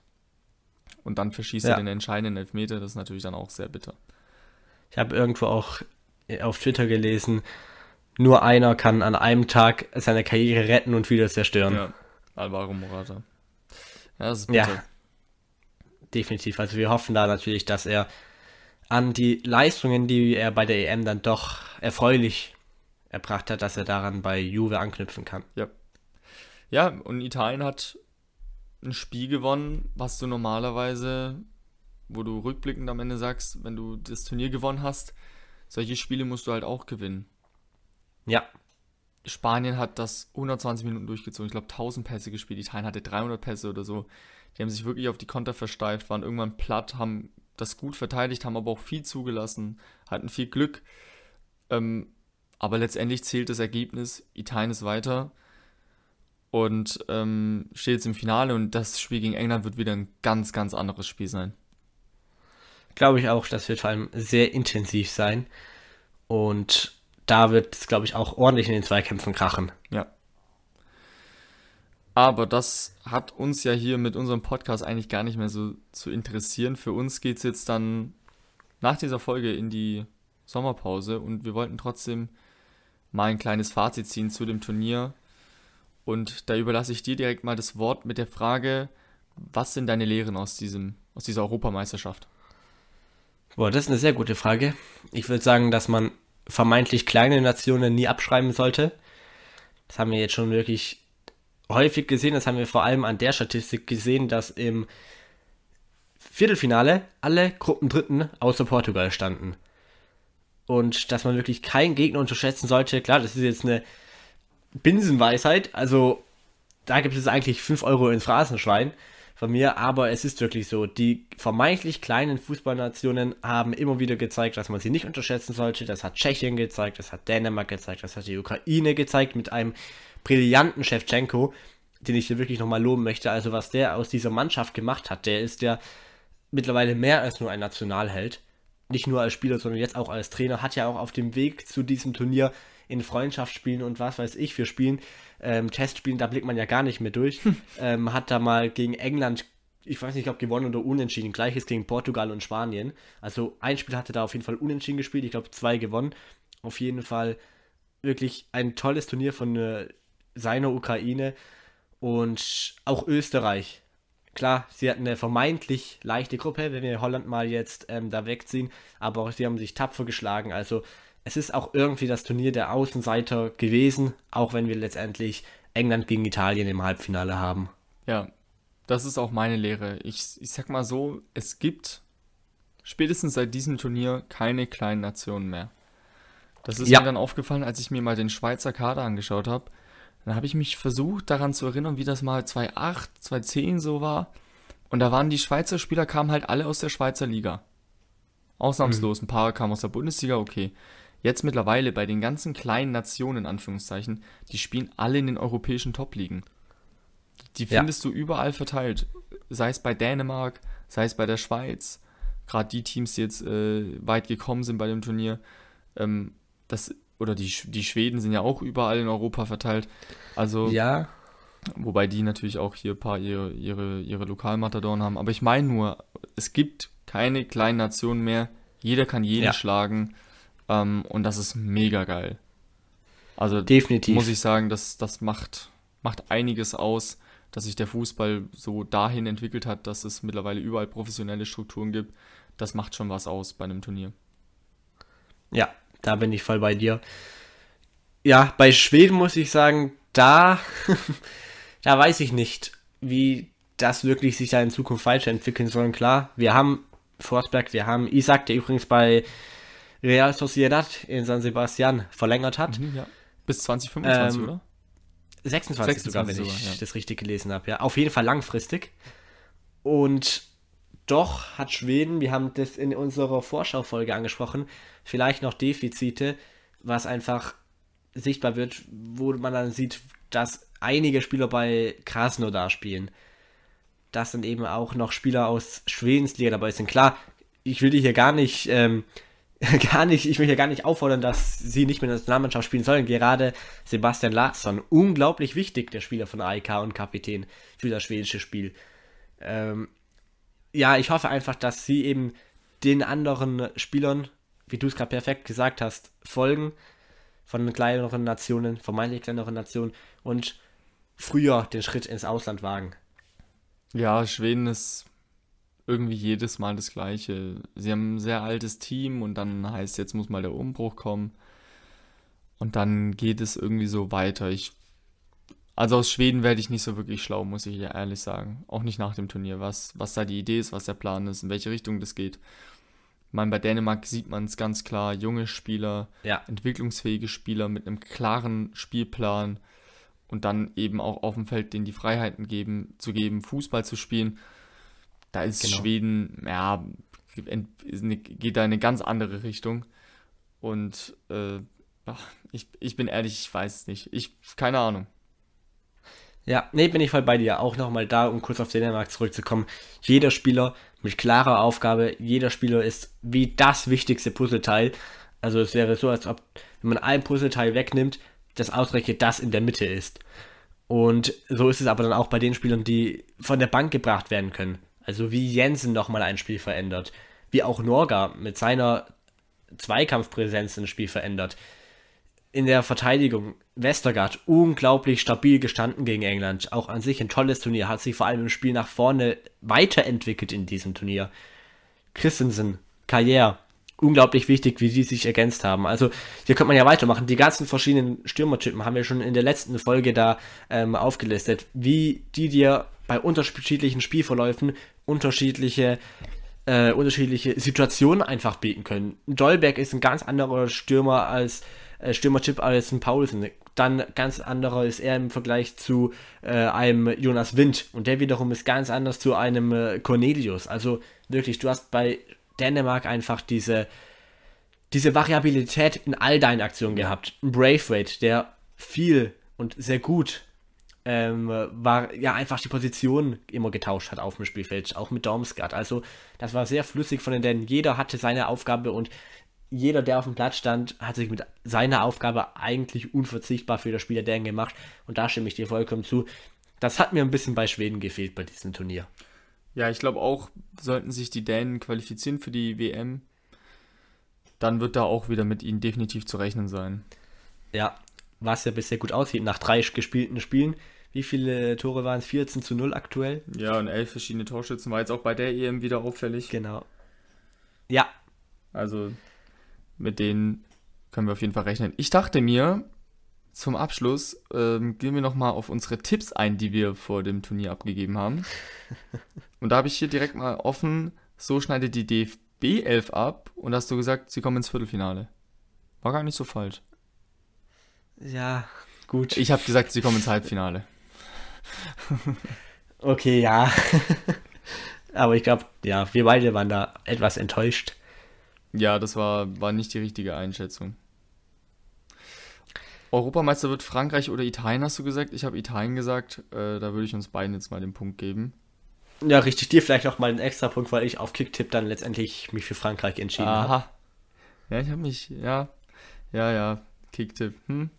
Speaker 4: Und dann verschießt
Speaker 5: Ja.
Speaker 4: er den entscheidenden Elfmeter. Das ist natürlich dann auch sehr bitter.
Speaker 5: Ich habe irgendwo auch auf Twitter gelesen, nur einer kann an einem Tag seine Karriere retten und wieder zerstören.
Speaker 4: Ja, Alvaro Morata. Ja, das ist bitter.
Speaker 5: Ja, definitiv. Also wir hoffen da natürlich, dass er an die Leistungen, die er bei der EM dann doch erfreulich erbracht hat, dass er daran bei Juve anknüpfen kann.
Speaker 4: Ja. Ja, und Italien hat ein Spiel gewonnen, was du normalerweise, wo du rückblickend am Ende sagst, wenn du das Turnier gewonnen hast, solche Spiele musst du halt auch gewinnen.
Speaker 5: Ja,
Speaker 4: Spanien hat das 120 Minuten durchgezogen. Ich glaube, 1000 Pässe gespielt. Italien hatte 300 Pässe oder so. Die haben sich wirklich auf die Konter versteift, waren irgendwann platt, haben das gut verteidigt, haben aber auch viel zugelassen, hatten viel Glück. Ähm, aber letztendlich zählt das Ergebnis. Italien ist weiter und ähm, steht jetzt im Finale. Und das Spiel gegen England wird wieder ein ganz, ganz anderes Spiel sein.
Speaker 5: glaube ich auch, das wird vor allem sehr intensiv sein. Und da wird es, glaube ich, auch ordentlich in den Zweikämpfen krachen.
Speaker 4: Ja. Aber das hat uns ja hier mit unserem Podcast eigentlich gar nicht mehr so zu interessieren. Für uns geht es jetzt dann nach dieser Folge in die Sommerpause und wir wollten trotzdem mal ein kleines Fazit ziehen zu dem Turnier. Und da überlasse ich dir direkt mal das Wort mit der Frage, was sind deine Lehren aus, diesem, aus dieser Europameisterschaft?
Speaker 5: Boah, das ist eine sehr gute Frage. Ich würde sagen, dass man vermeintlich kleine Nationen nie abschreiben sollte. Das haben wir jetzt schon wirklich häufig gesehen. Das haben wir vor allem an der Statistik gesehen, dass im Viertelfinale alle Gruppendritten außer Portugal standen. Und dass man wirklich keinen Gegner unterschätzen sollte. Klar, das ist jetzt eine Binsenweisheit. Also da gibt es eigentlich 5 Euro ins Phrasenschwein von mir, aber es ist wirklich so. Die vermeintlich kleinen Fußballnationen haben immer wieder gezeigt, dass man sie nicht unterschätzen sollte. Das hat Tschechien gezeigt, das hat Dänemark gezeigt, das hat die Ukraine gezeigt mit einem brillanten Shevchenko, den ich hier wirklich nochmal loben möchte. Also was der aus dieser Mannschaft gemacht hat, der ist ja mittlerweile mehr als nur ein Nationalheld. Nicht nur als Spieler, sondern jetzt auch als Trainer. Hat ja auch auf dem Weg zu diesem Turnier in Freundschaftsspielen und was weiß ich für Spielen, ähm, Testspielen, da blickt man ja gar nicht mehr durch. ähm, hat da mal gegen England, ich weiß nicht, ob gewonnen oder unentschieden. Gleiches gegen Portugal und Spanien. Also ein Spiel hatte da auf jeden Fall unentschieden gespielt. Ich glaube, zwei gewonnen. Auf jeden Fall wirklich ein tolles Turnier von äh, seiner Ukraine und auch Österreich. Klar, sie hatten eine vermeintlich leichte Gruppe, wenn wir Holland mal jetzt ähm, da wegziehen, aber auch sie haben sich tapfer geschlagen. Also es ist auch irgendwie das Turnier der Außenseiter gewesen, auch wenn wir letztendlich England gegen Italien im Halbfinale haben.
Speaker 4: Ja, das ist auch meine Lehre. Ich, ich sag mal so, es gibt spätestens seit diesem Turnier keine kleinen Nationen mehr. Das ist
Speaker 5: Ja.
Speaker 4: mir dann aufgefallen, als ich mir mal den Schweizer Kader angeschaut habe. Dann habe ich mich versucht daran zu erinnern, wie das mal 2008, 2010 so war. Und da waren die Schweizer Spieler, kamen halt alle aus der Schweizer Liga. Ausnahmslos. Ein paar kamen aus der Bundesliga, okay. Jetzt mittlerweile bei den ganzen kleinen Nationen, in Anführungszeichen, die spielen alle in den europäischen Top-Ligen. Die
Speaker 5: Ja.
Speaker 4: findest du überall verteilt. Sei es bei Dänemark, sei es bei der Schweiz. Gerade die Teams, die jetzt äh, weit gekommen sind bei dem Turnier. Ähm, das, oder die, die Schweden sind ja auch überall in Europa verteilt. Also,
Speaker 5: Ja,
Speaker 4: wobei die natürlich auch hier ein paar ihre, ihre, ihre Lokalmatadoren haben. Aber ich meine nur, es gibt keine kleinen Nationen mehr. Jeder kann jeden
Speaker 5: Ja.
Speaker 4: schlagen. Ähm, und das ist mega geil. Also
Speaker 5: definitiv.
Speaker 4: muss ich sagen, das, das macht, macht einiges aus, dass sich der Fußball so dahin entwickelt hat, dass es mittlerweile überall professionelle Strukturen gibt. Das macht schon was aus bei einem Turnier.
Speaker 5: Ja, da bin ich voll bei dir. Ja, bei Schweden muss ich sagen, da, da weiß ich nicht, wie das wirklich sich da in Zukunft weiterentwickeln soll. Klar, wir haben Forsberg, wir haben Isaac, der übrigens bei Real Sociedad in San Sebastian verlängert hat.
Speaker 4: Mhm, ja. Bis 2025,
Speaker 5: Ähm,
Speaker 4: oder?
Speaker 5: 26, sogar, wenn
Speaker 4: 26
Speaker 5: ich
Speaker 4: sogar, ja.
Speaker 5: das richtig gelesen habe. Ja, auf jeden Fall langfristig. Und doch hat Schweden, wir haben das in unserer Vorschaufolge angesprochen, vielleicht noch Defizite, was einfach sichtbar wird, wo man dann sieht, dass einige Spieler bei Krasnodar spielen. Dass dann eben auch noch Spieler aus Schwedens Liga dabei sind. Klar, ich will die hier gar nicht, ähm, gar nicht, ich will hier gar nicht auffordern, dass sie nicht in der Nationalmannschaft spielen sollen. Gerade Sebastian Larsson, unglaublich wichtig, der Spieler von AIK und Kapitän für das schwedische Spiel. Ähm, ja, ich hoffe einfach, dass sie eben den anderen Spielern, wie du es gerade perfekt gesagt hast, folgen von kleineren Nationen, vermeintlich kleineren Nationen und früher den Schritt ins Ausland wagen.
Speaker 4: Ja, Schweden ist irgendwie jedes Mal das Gleiche. Sie haben ein sehr altes Team und dann heißt jetzt muss mal der Umbruch kommen. Und dann geht es irgendwie so weiter. Ich, also aus Schweden werde ich nicht so wirklich schlau, muss ich ja ehrlich sagen. Auch nicht nach dem Turnier, was, was da die Idee ist, was der Plan ist, in welche Richtung das geht. Ich meine, bei Dänemark sieht man es ganz klar, junge Spieler,
Speaker 5: Ja.
Speaker 4: entwicklungsfähige Spieler mit einem klaren Spielplan und dann eben auch auf dem Feld denen die Freiheiten geben, zu geben, Fußball zu spielen. Da ist
Speaker 5: Genau.
Speaker 4: Schweden, ja, eine, geht da in eine ganz andere Richtung. Und äh, ich, ich bin ehrlich, ich weiß es nicht. Ich, keine Ahnung.
Speaker 5: Ja, nee, bin ich voll bei dir. Auch nochmal da, um kurz auf Dänemark zurückzukommen. Jeder Spieler mit klarer Aufgabe, jeder Spieler ist wie das wichtigste Puzzleteil. Also es wäre so, als ob, wenn man ein Puzzleteil wegnimmt, das ausgerechnet das in der Mitte ist. Und so ist es aber dann auch bei den Spielern, die von der Bank gebracht werden können. Also wie Jensen nochmal ein Spiel verändert. Wie auch Norga mit seiner Zweikampfpräsenz ein Spiel verändert in der Verteidigung Westergaard unglaublich stabil gestanden gegen England. Auch an sich ein tolles Turnier. Hat sich vor allem im Spiel nach vorne weiterentwickelt in diesem Turnier. Christensen, Karriere, unglaublich wichtig, wie die sich ergänzt haben. Also hier könnte man ja weitermachen. Die ganzen verschiedenen Stürmertypen haben wir schon in der letzten Folge da ähm, aufgelistet, wie die dir bei unterschiedlichen Spielverläufen unterschiedliche äh, unterschiedliche Situationen einfach bieten können. Dolberg ist ein ganz anderer Stürmer als äh, Stürmertyp als ein Paulsen. Dann ganz anderer ist er im Vergleich zu äh, einem Jonas Wind und der wiederum ist ganz anders zu einem äh, Cornelius. Also wirklich, du hast bei Dänemark einfach diese diese Variabilität in all deinen Aktionen gehabt. Ein Braithwaite, der viel und sehr gut ähm, war ja einfach die Position immer getauscht hat auf dem Spielfeld, auch mit Dormsgard. Also das war sehr flüssig von den Dänen. Jeder hatte seine Aufgabe und jeder, der auf dem Platz stand, hat sich mit seiner Aufgabe eigentlich unverzichtbar für das Spiel der Dänen gemacht. Und da stimme ich dir vollkommen zu. Das hat mir ein bisschen bei Schweden gefehlt bei diesem Turnier.
Speaker 4: Ja, ich glaube auch, sollten sich die Dänen qualifizieren für die WM, dann wird da auch wieder mit ihnen definitiv zu rechnen sein.
Speaker 5: Ja, was ja bisher gut aussieht nach drei gespielten Spielen. Wie viele Tore waren es? 14 zu 0 aktuell?
Speaker 4: Ja, und elf verschiedene Torschützen war jetzt auch bei der EM wieder auffällig.
Speaker 5: Genau. Ja,
Speaker 4: Also mit denen können wir auf jeden Fall rechnen. Ich dachte mir, zum Abschluss ähm, gehen wir nochmal auf unsere Tipps ein, die wir vor dem Turnier abgegeben haben. Und da habe ich hier direkt mal offen, so schneidet die DFB 11 ab und hast du gesagt, sie kommen ins Viertelfinale. War gar nicht so falsch.
Speaker 5: ja, gut.
Speaker 4: Ich habe gesagt, sie kommen ins Halbfinale.
Speaker 5: Okay, ja. Aber ich glaube, ja, wir beide waren da etwas enttäuscht.
Speaker 4: Ja, das war, war nicht die richtige Einschätzung. Europameister wird Frankreich oder Italien, hast du gesagt? Ich habe Italien gesagt. Äh, da würde ich uns beiden jetzt mal den Punkt geben.
Speaker 5: Ja, richtig dir vielleicht noch mal einen extra Punkt, weil ich auf Kicktipp dann letztendlich mich für Frankreich entschieden habe.
Speaker 4: Aha. Ja, ich habe mich, ja, ja, ja, Kicktipp. Hm?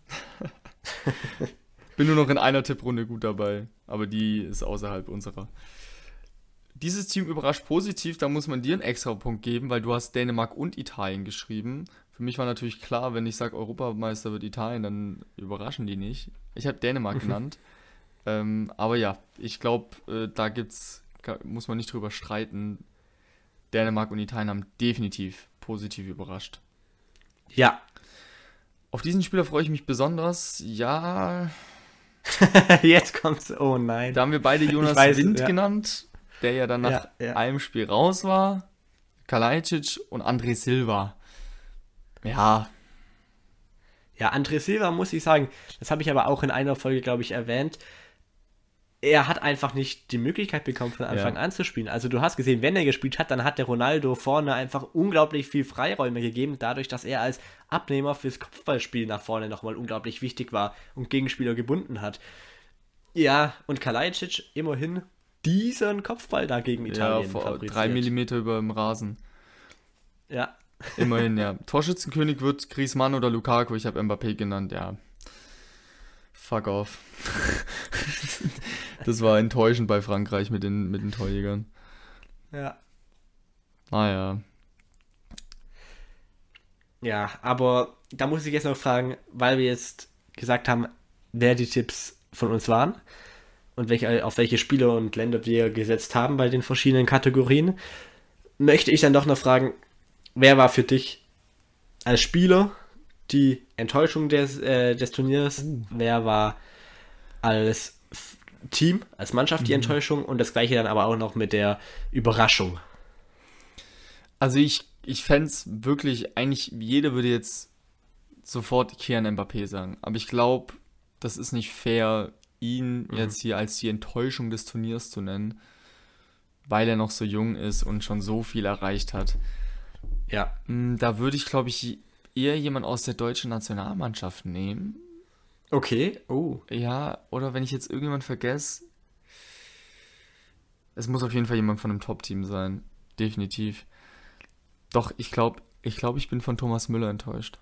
Speaker 4: Bin nur noch in einer Tipprunde gut dabei, aber die ist außerhalb unserer. Dieses Team überrascht positiv, da muss man dir einen extra Punkt geben, weil du hast Dänemark und Italien geschrieben. Für mich war natürlich klar, wenn ich sage, Europameister wird Italien, dann überraschen die nicht. Ich habe Dänemark genannt. Ähm, aber ja, ich glaube, äh, da gibt's, muss man nicht drüber streiten. Dänemark und Italien haben definitiv positiv überrascht.
Speaker 5: Ja,
Speaker 4: Auf diesen Spieler freue ich mich besonders. Ja,
Speaker 5: Jetzt kommt's. Oh nein.
Speaker 4: Da haben wir beide Jonas
Speaker 5: weiß,
Speaker 4: Wind
Speaker 5: ja.
Speaker 4: genannt, der ja dann nach
Speaker 5: Ja, ja.
Speaker 4: einem Spiel raus war. Kalajdzic und André Silva. Ja,
Speaker 5: Ja, André Silva muss ich sagen, das habe ich aber auch in einer Folge, glaube ich, erwähnt. Er hat einfach nicht die Möglichkeit bekommen, von Anfang
Speaker 4: Ja.
Speaker 5: an zu spielen. Also du hast gesehen, wenn er gespielt hat, dann hat der Ronaldo vorne einfach unglaublich viel Freiräume gegeben, dadurch, dass er als Abnehmer fürs Kopfballspiel nach vorne nochmal unglaublich wichtig war und Gegenspieler gebunden hat. Ja, und Kalajdzic immerhin diesen Kopfball da gegen
Speaker 4: ja
Speaker 5: Italien
Speaker 4: vor
Speaker 5: fabriziert.
Speaker 4: drei Millimeter über dem Rasen.
Speaker 5: Ja,
Speaker 4: Immerhin, ja. Torschützenkönig wird Griezmann oder Lukaku. Ich habe Mbappé genannt, ja. Fuck off. das war enttäuschend bei Frankreich mit den, mit den Torjägern.
Speaker 5: ja.
Speaker 4: Naja.
Speaker 5: Ja, aber da muss ich jetzt noch fragen, weil wir jetzt gesagt haben, wer die Tipps von uns waren und welche, auf welche Spieler und Länder wir gesetzt haben bei den verschiedenen Kategorien, möchte ich dann doch noch fragen, wer war für dich als Spieler die Enttäuschung des, äh, des Turniers? Wer war als Team, als Mannschaft die Enttäuschung und das gleiche dann aber auch noch mit der Überraschung?
Speaker 4: Also ich, ich fände es wirklich, eigentlich jeder würde jetzt sofort Kian Mbappé sagen. Aber ich glaube, das ist nicht fair, ihn jetzt hier als die Enttäuschung des Turniers zu nennen, weil er noch so jung ist und schon so viel erreicht hat.
Speaker 5: Ja,
Speaker 4: Mm, Da würde ich, glaube ich, eher jemand aus der deutschen Nationalmannschaft nehmen.
Speaker 5: okay. Oh.
Speaker 4: Ja, oder wenn ich jetzt irgendjemand vergesse. Es muss auf jeden Fall jemand von einem Top-Team sein. Definitiv. Doch, ich glaube, ich glaube, ich bin von Thomas Müller enttäuscht.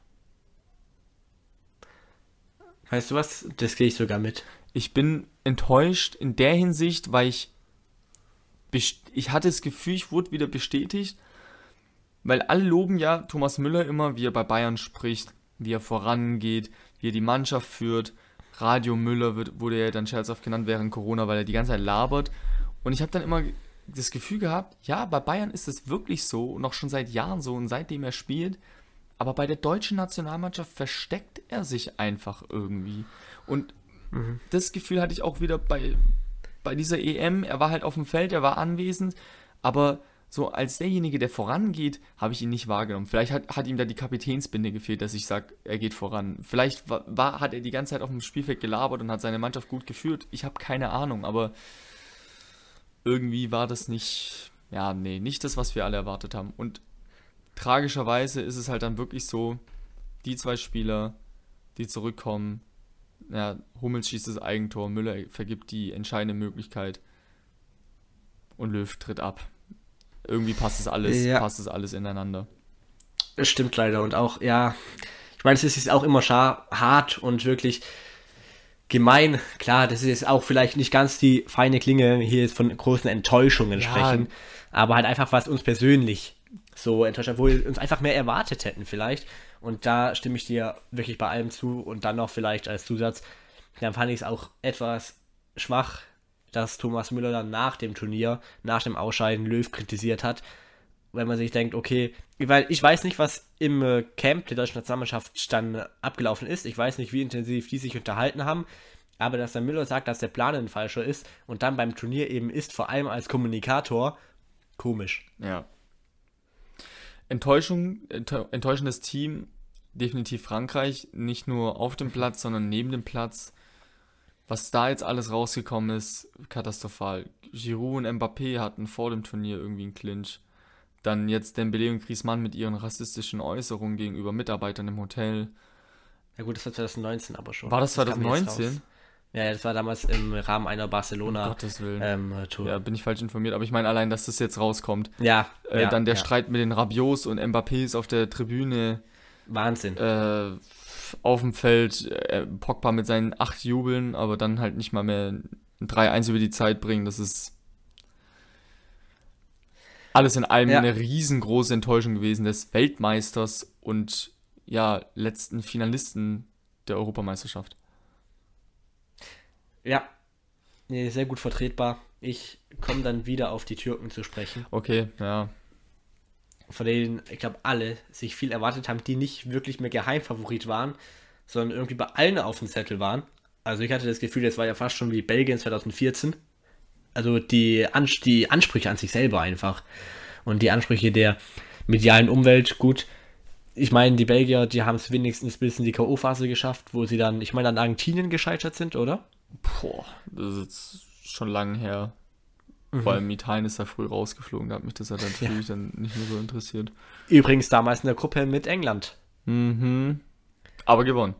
Speaker 5: Weißt du was? Das gehe ich sogar mit.
Speaker 4: Ich bin enttäuscht in der Hinsicht, weil ich ich hatte das Gefühl, ich wurde wieder bestätigt, weil alle loben ja Thomas Müller immer, wie er bei Bayern spricht, wie er vorangeht, wie er die Mannschaft führt. Radio Müller wird, wurde ja dann scherzhaft genannt während Corona, weil er die ganze Zeit labert. Und ich habe dann immer das Gefühl gehabt, ja, bei Bayern ist es wirklich so und auch schon seit Jahren so und seitdem er spielt. Aber bei der deutschen Nationalmannschaft versteckt er sich einfach irgendwie. Und das Gefühl hatte ich auch wieder bei, bei dieser EM. Er war halt auf dem Feld, er war anwesend, aber so als derjenige, der vorangeht, habe ich ihn nicht wahrgenommen. Vielleicht hat, hat ihm da die Kapitänsbinde gefehlt, dass ich sage, er geht voran. Vielleicht war, war, hat er die ganze Zeit auf dem Spielfeld gelabert und hat seine Mannschaft gut geführt. Ich habe keine Ahnung, aber irgendwie war das nicht, ja, nee, nicht das, was wir alle erwartet haben. Und tragischerweise ist es halt dann wirklich so, die zwei Spieler, die zurückkommen, ja, Hummels schießt das Eigentor, Müller vergibt die entscheidende Möglichkeit und Löw tritt ab. Irgendwie passt es alles,
Speaker 5: Ja.
Speaker 4: passt es alles ineinander.
Speaker 5: Das stimmt leider. Und auch, ja, ich meine, es ist auch immer hart und wirklich gemein. Klar, das ist jetzt auch vielleicht nicht ganz die feine Klinge, hier jetzt von großen Enttäuschungen
Speaker 4: Ja.
Speaker 5: sprechen. Aber halt einfach, was uns persönlich so enttäuscht wo wir uns einfach mehr erwartet hätten vielleicht. Und da stimme ich dir wirklich bei allem zu. Und dann noch vielleicht als Zusatz, dann fand ich es auch etwas schwach, dass Thomas Müller dann nach dem Turnier, nach dem Ausscheiden Löw kritisiert hat, wenn man sich denkt, okay, weil ich weiß nicht, was im äh, Camp der deutschen Nationalmannschaft dann abgelaufen ist. Ich weiß nicht, wie intensiv die sich unterhalten haben. Aber dass der Müller sagt, dass der Plan ein falscher ist und dann beim Turnier eben ist, vor allem als Kommunikator, komisch.
Speaker 4: Ja. Enttäuschung, enttäu- enttäuschendes Team, definitiv Frankreich, nicht nur auf dem Platz, sondern neben dem Platz. Was da jetzt alles rausgekommen ist, katastrophal. Giroud und Mbappé hatten vor dem Turnier irgendwie einen Clinch. Dann jetzt Dembélé und Griezmann mit ihren rassistischen Äußerungen gegenüber Mitarbeitern im Hotel.
Speaker 5: Ja gut, das war 2019 aber schon.
Speaker 4: War das
Speaker 5: jetzt
Speaker 4: 2019?
Speaker 5: Ja, das war damals im Rahmen einer
Speaker 4: Um
Speaker 5: Barcelona
Speaker 4: Gottes Willen.
Speaker 5: ähm, Tour.
Speaker 4: Ja, bin ich falsch informiert, aber ich meine allein, dass das jetzt rauskommt.
Speaker 5: Ja,
Speaker 4: Äh,
Speaker 5: ja,
Speaker 4: dann der
Speaker 5: ja.
Speaker 4: Streit mit den Rabios und Mbappés auf der Tribüne.
Speaker 5: Wahnsinn.
Speaker 4: äh, auf dem Feld äh, Pogba mit seinen acht Jubeln, aber dann halt nicht mal mehr ein 3-1 über die Zeit bringen. Das ist alles in allem
Speaker 5: Ja.
Speaker 4: eine riesengroße Enttäuschung gewesen des Weltmeisters und ja, letzten Finalisten der Europameisterschaft.
Speaker 5: Ja, nee, sehr gut vertretbar. Ich komme dann wieder auf die Türken zu sprechen,
Speaker 4: Okay, ja.
Speaker 5: von denen, ich glaube, alle sich viel erwartet haben, die nicht wirklich mehr Geheimfavorit waren, sondern irgendwie bei allen auf dem Zettel waren. Also ich hatte das Gefühl, das war ja fast schon wie Belgien 2014. Also die, Ans die Ansprüche an sich selber einfach. Und die Ansprüche der medialen Umwelt, gut. Ich meine, die Belgier, die haben es wenigstens bis in die K.O.-Phase geschafft, wo sie dann, ich meine, an Argentinien gescheitert sind, oder?
Speaker 4: Boah, das ist jetzt schon lange her. Vor allem Italien ist da früh rausgeflogen, da hat mich das ja dann natürlich dann nicht mehr so interessiert.
Speaker 5: Übrigens damals in der Gruppe mit England.
Speaker 4: Mhm. Aber gewonnen.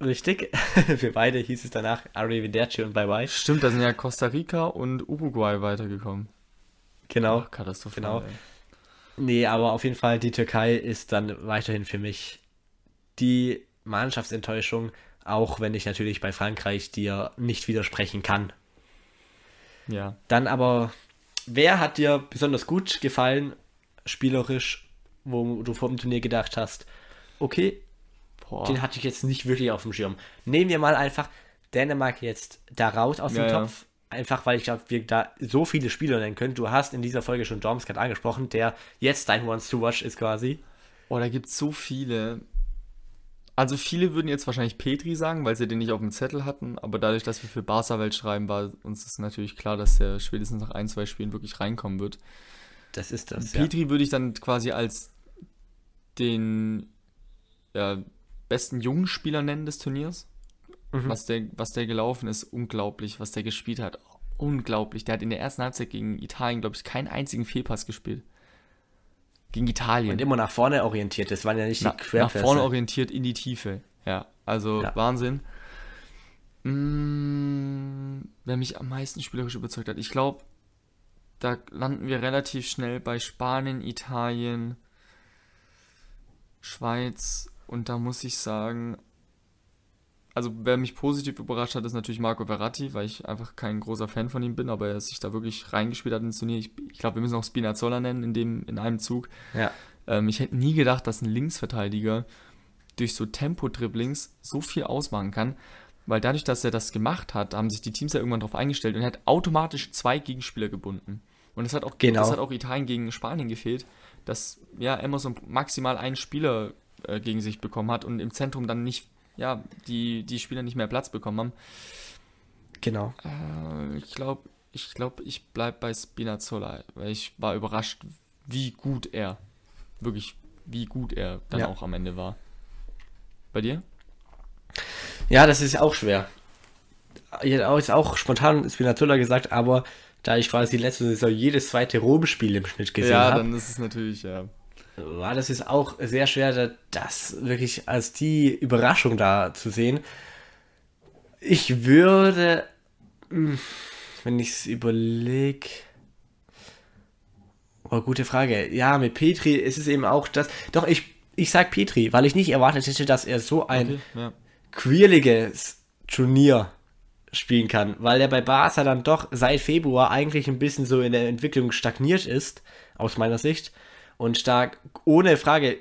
Speaker 5: Richtig. Für beide hieß es danach Arrivederci und Bye Bye.
Speaker 4: Stimmt, da sind ja Costa Rica und Uruguay weitergekommen.
Speaker 5: Genau.
Speaker 4: Ach, katastrophal.
Speaker 5: Genau.
Speaker 4: ey.
Speaker 5: Nee, aber auf jeden Fall, die Türkei ist dann weiterhin für mich die Mannschaftsenttäuschung, auch wenn ich natürlich bei Frankreich dir nicht widersprechen kann.
Speaker 4: Ja.
Speaker 5: Dann aber, wer hat dir besonders gut gefallen, spielerisch, wo du vor dem Turnier gedacht hast, okay,
Speaker 4: Boah.
Speaker 5: den hatte ich jetzt nicht wirklich auf dem Schirm. Nehmen wir mal einfach Dänemark jetzt da raus aus dem
Speaker 4: Ja, ja.
Speaker 5: Topf. Einfach weil ich glaube, wir da so viele Spieler nennen können. Du hast in dieser Folge schon Dormskat angesprochen, der jetzt dein Ones to Watch ist quasi.
Speaker 4: Oh, da gibt es so viele. Also viele würden jetzt wahrscheinlich Petri sagen, weil sie den nicht auf dem Zettel hatten, aber dadurch, dass wir für Barca-Welt schreiben, war uns ist natürlich klar, dass der spätestens nach ein, zwei Spielen wirklich reinkommen wird.
Speaker 5: Das ist das. Ja.
Speaker 4: Petri würde ich dann quasi als den ja, besten jungen Spieler nennen des Turniers.
Speaker 5: Mhm.
Speaker 4: Was, der, was der gelaufen ist, unglaublich, was der gespielt hat. Unglaublich. Der hat in der ersten Halbzeit gegen Italien, glaube ich, keinen einzigen Fehlpass gespielt. Gegen Italien.
Speaker 5: Und immer nach vorne orientiert. Das waren ja nicht
Speaker 4: Na,
Speaker 5: die
Speaker 4: nach
Speaker 5: Querpässe.
Speaker 4: vorne orientiert in die Tiefe. Ja, also
Speaker 5: Ja.
Speaker 4: Wahnsinn. Mm, wer mich am meisten spielerisch überzeugt hat, ich glaube, da landen wir relativ schnell bei Spanien, Italien, Schweiz und da muss ich sagen, also wer mich positiv überrascht hat, ist natürlich Marco Verratti, weil ich einfach kein großer Fan von ihm bin, aber er sich da wirklich reingespielt hat ins Turnier. Ich, ich glaube, wir müssen auch Spinazzola nennen in, dem, in einem Zug.
Speaker 5: Ja.
Speaker 4: Ähm, ich hätte nie gedacht, dass ein Linksverteidiger durch so Tempo-Dribblings so viel ausmachen kann, weil dadurch, dass er das gemacht hat, haben sich die Teams ja irgendwann darauf eingestellt und er hat automatisch zwei Gegenspieler gebunden. Und das hat auch,
Speaker 5: Genau.
Speaker 4: das hat auch Italien gegen Spanien gefehlt, dass ja immer so maximal einen Spieler äh, gegen sich bekommen hat und im Zentrum dann nicht, ja, die, die Spieler nicht mehr Platz bekommen haben.
Speaker 5: Genau.
Speaker 4: Äh, ich glaube, ich glaube, ich bleib bei Spinazzola, weil ich war überrascht, wie gut er, wirklich, wie gut er dann
Speaker 5: Ja.
Speaker 4: auch am Ende war. Bei dir?
Speaker 5: Ja, das ist auch schwer. Ich hätte auch jetzt auch spontan Spinazzola gesagt, aber da ich quasi letzte Saison jedes zweite Rom-Spiel im Schnitt gesehen
Speaker 4: ja,
Speaker 5: habe,
Speaker 4: dann ist es natürlich, ja.
Speaker 5: War das ist auch sehr schwer, da- das wirklich als die Überraschung da zu sehen. Ich würde, hm, wenn ich es überlege, oh, gute Frage. Ja, mit Petri ist es eben auch das. Doch, ich, ich sag Petri, weil ich nicht erwartet hätte, dass er so ein
Speaker 4: Okay, ja.
Speaker 5: quirliges Turnier spielen kann, weil er bei Barca dann doch seit Februar eigentlich ein bisschen so in der Entwicklung stagniert ist, aus meiner Sicht, und stark ohne Frage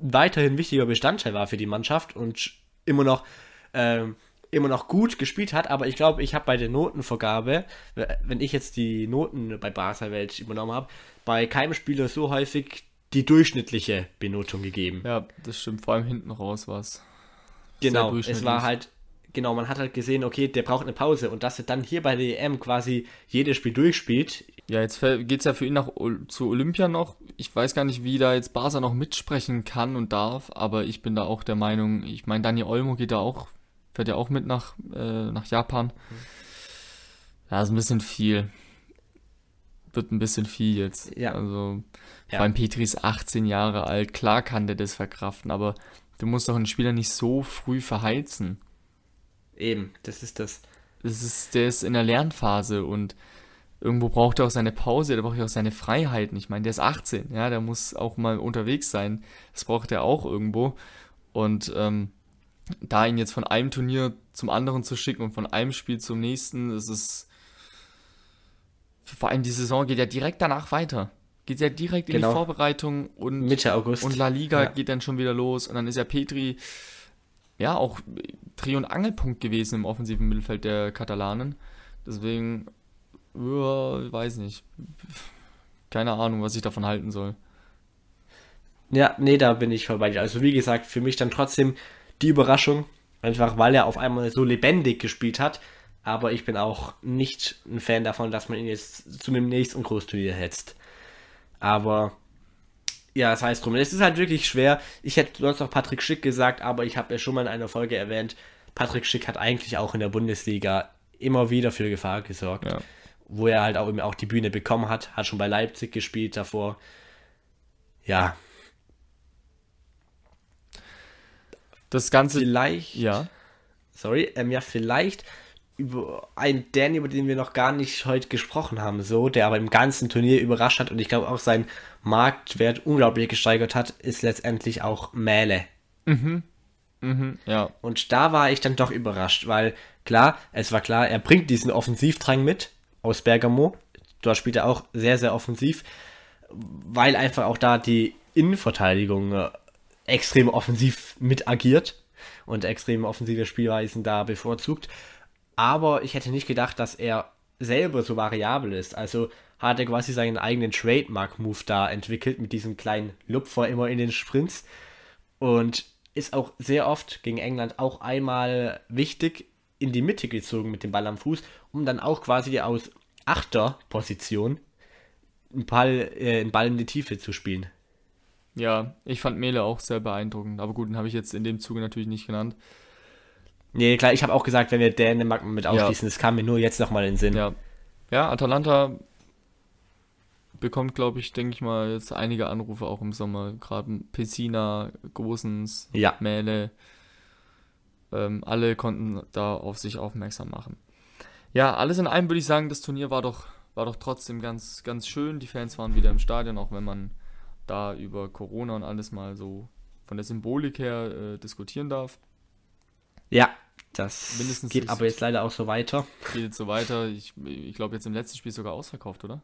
Speaker 5: weiterhin wichtiger Bestandteil war für die Mannschaft und immer noch ähm, immer noch gut gespielt hat, aber ich glaube, ich habe bei der Notenvergabe, wenn ich jetzt die Noten bei Barca Welt übernommen habe, bei keinem Spieler so häufig die durchschnittliche Benotung gegeben.
Speaker 4: Ja, das stimmt. Vor allem hinten raus war es.
Speaker 5: Genau, es war halt, genau, man hat halt gesehen, okay, der braucht eine Pause und dass er dann hier bei der EM quasi jedes Spiel durchspielt,
Speaker 4: Ja, jetzt geht es ja für ihn nach, zu Olympia noch. Ich weiß gar nicht, wie da jetzt Barca noch mitsprechen kann und darf, aber ich bin da auch der Meinung, ich meine, Dani Olmo geht da auch, fährt ja auch mit nach, äh, nach Japan. Ja, ist ein bisschen viel. Wird ein bisschen viel jetzt.
Speaker 5: Ja.
Speaker 4: Also,
Speaker 5: Ja.
Speaker 4: vor allem Petri ist 18 Jahre alt. Klar kann der das verkraften, aber du musst doch einen Spieler nicht so früh verheizen.
Speaker 5: eben, das ist das.
Speaker 4: Das ist, der ist in der Lernphase und irgendwo braucht er auch seine Pause, der braucht ja auch seine Freiheiten. Ich meine, der ist 18, ja, der muss auch mal unterwegs sein. Das braucht er auch irgendwo. Und ähm, da ihn jetzt von einem Turnier zum anderen zu schicken und von einem Spiel zum nächsten, das ist vor allem die Saison geht ja direkt danach weiter. Geht ja direkt in
Speaker 5: Genau.
Speaker 4: die Vorbereitung und
Speaker 5: Mitte August.
Speaker 4: und La Liga
Speaker 5: Ja.
Speaker 4: geht dann schon wieder los und dann ist ja Petri ja auch Dreh- und Angelpunkt gewesen im offensiven Mittelfeld der Katalanen. Deswegen, ja, weiß nicht. Keine Ahnung, was ich davon halten soll.
Speaker 5: Ja, nee, da bin ich vorbei. Also wie gesagt, für mich dann trotzdem die Überraschung Einfach weil er auf einmal so lebendig gespielt hat. Aber ich bin auch nicht ein Fan davon, dass man ihn jetzt zu dem nächsten Großturnier hetzt. Aber ja, das heißt drum. Es ist halt wirklich schwer. Ich hätte sonst noch Patrick Schick gesagt, aber ich habe ja schon mal in einer Folge erwähnt, Patrick Schick hat eigentlich auch in der Bundesliga immer wieder für Gefahr gesorgt.
Speaker 4: Ja.
Speaker 5: Wo er halt auch, eben auch die Bühne bekommen hat. Hat schon bei Leipzig gespielt davor. Ja,
Speaker 4: Das Ganze.
Speaker 5: vielleicht.
Speaker 4: Ja.
Speaker 5: Sorry, ähm, ja, vielleicht über einen Dan, über den wir noch gar nicht heute gesprochen haben, so, der aber im ganzen Turnier überrascht hat und ich glaube auch seinen Marktwert unglaublich gesteigert hat, ist letztendlich auch Mähle.
Speaker 4: Ja.
Speaker 5: Und da war ich dann doch überrascht, weil klar, es war klar, er bringt diesen Offensivdrang mit aus Bergamo. Dort spielt er auch sehr, sehr offensiv, weil einfach auch da die Innenverteidigung äh, extrem offensiv mit agiert und extrem offensive Spielweisen da bevorzugt. Aber ich hätte nicht gedacht, dass er selber so variabel ist. Also hat er quasi seinen eigenen Trademark-Move da entwickelt mit diesem kleinen Lupfer immer in den Sprints und ist auch sehr oft gegen England auch einmal wichtig in die Mitte gezogen mit dem Ball am Fuß, um dann auch quasi aus Achterposition einen Ball, äh, einen Ball in die Tiefe zu spielen.
Speaker 4: Ja, ich fand Mele auch sehr beeindruckend. Aber gut, den habe ich jetzt in dem Zuge natürlich nicht genannt.
Speaker 5: Nee, klar, ich habe auch gesagt, wenn wir Dänemark mit ausschließen, das kam mir nur jetzt nochmal in den Sinn.
Speaker 4: Ja. Ja, Atalanta bekommt, glaube ich, denke ich mal, jetzt einige Anrufe auch im Sommer. Gerade Pessina, Gosens,
Speaker 5: Ja.
Speaker 4: Mähle. Ähm, alle konnten da auf sich aufmerksam machen. Ja, alles in allem würde ich sagen, das Turnier war doch, war doch trotzdem ganz, ganz schön. Die Fans waren wieder im Stadion, auch wenn man da über Corona und alles mal so von der Symbolik her äh, diskutieren darf.
Speaker 5: Ja, das
Speaker 4: Mindestens
Speaker 5: geht aber jetzt leider auch so weiter.
Speaker 4: Geht jetzt so weiter. Ich, ich glaube, jetzt im letzten Spiel sogar ausverkauft, oder?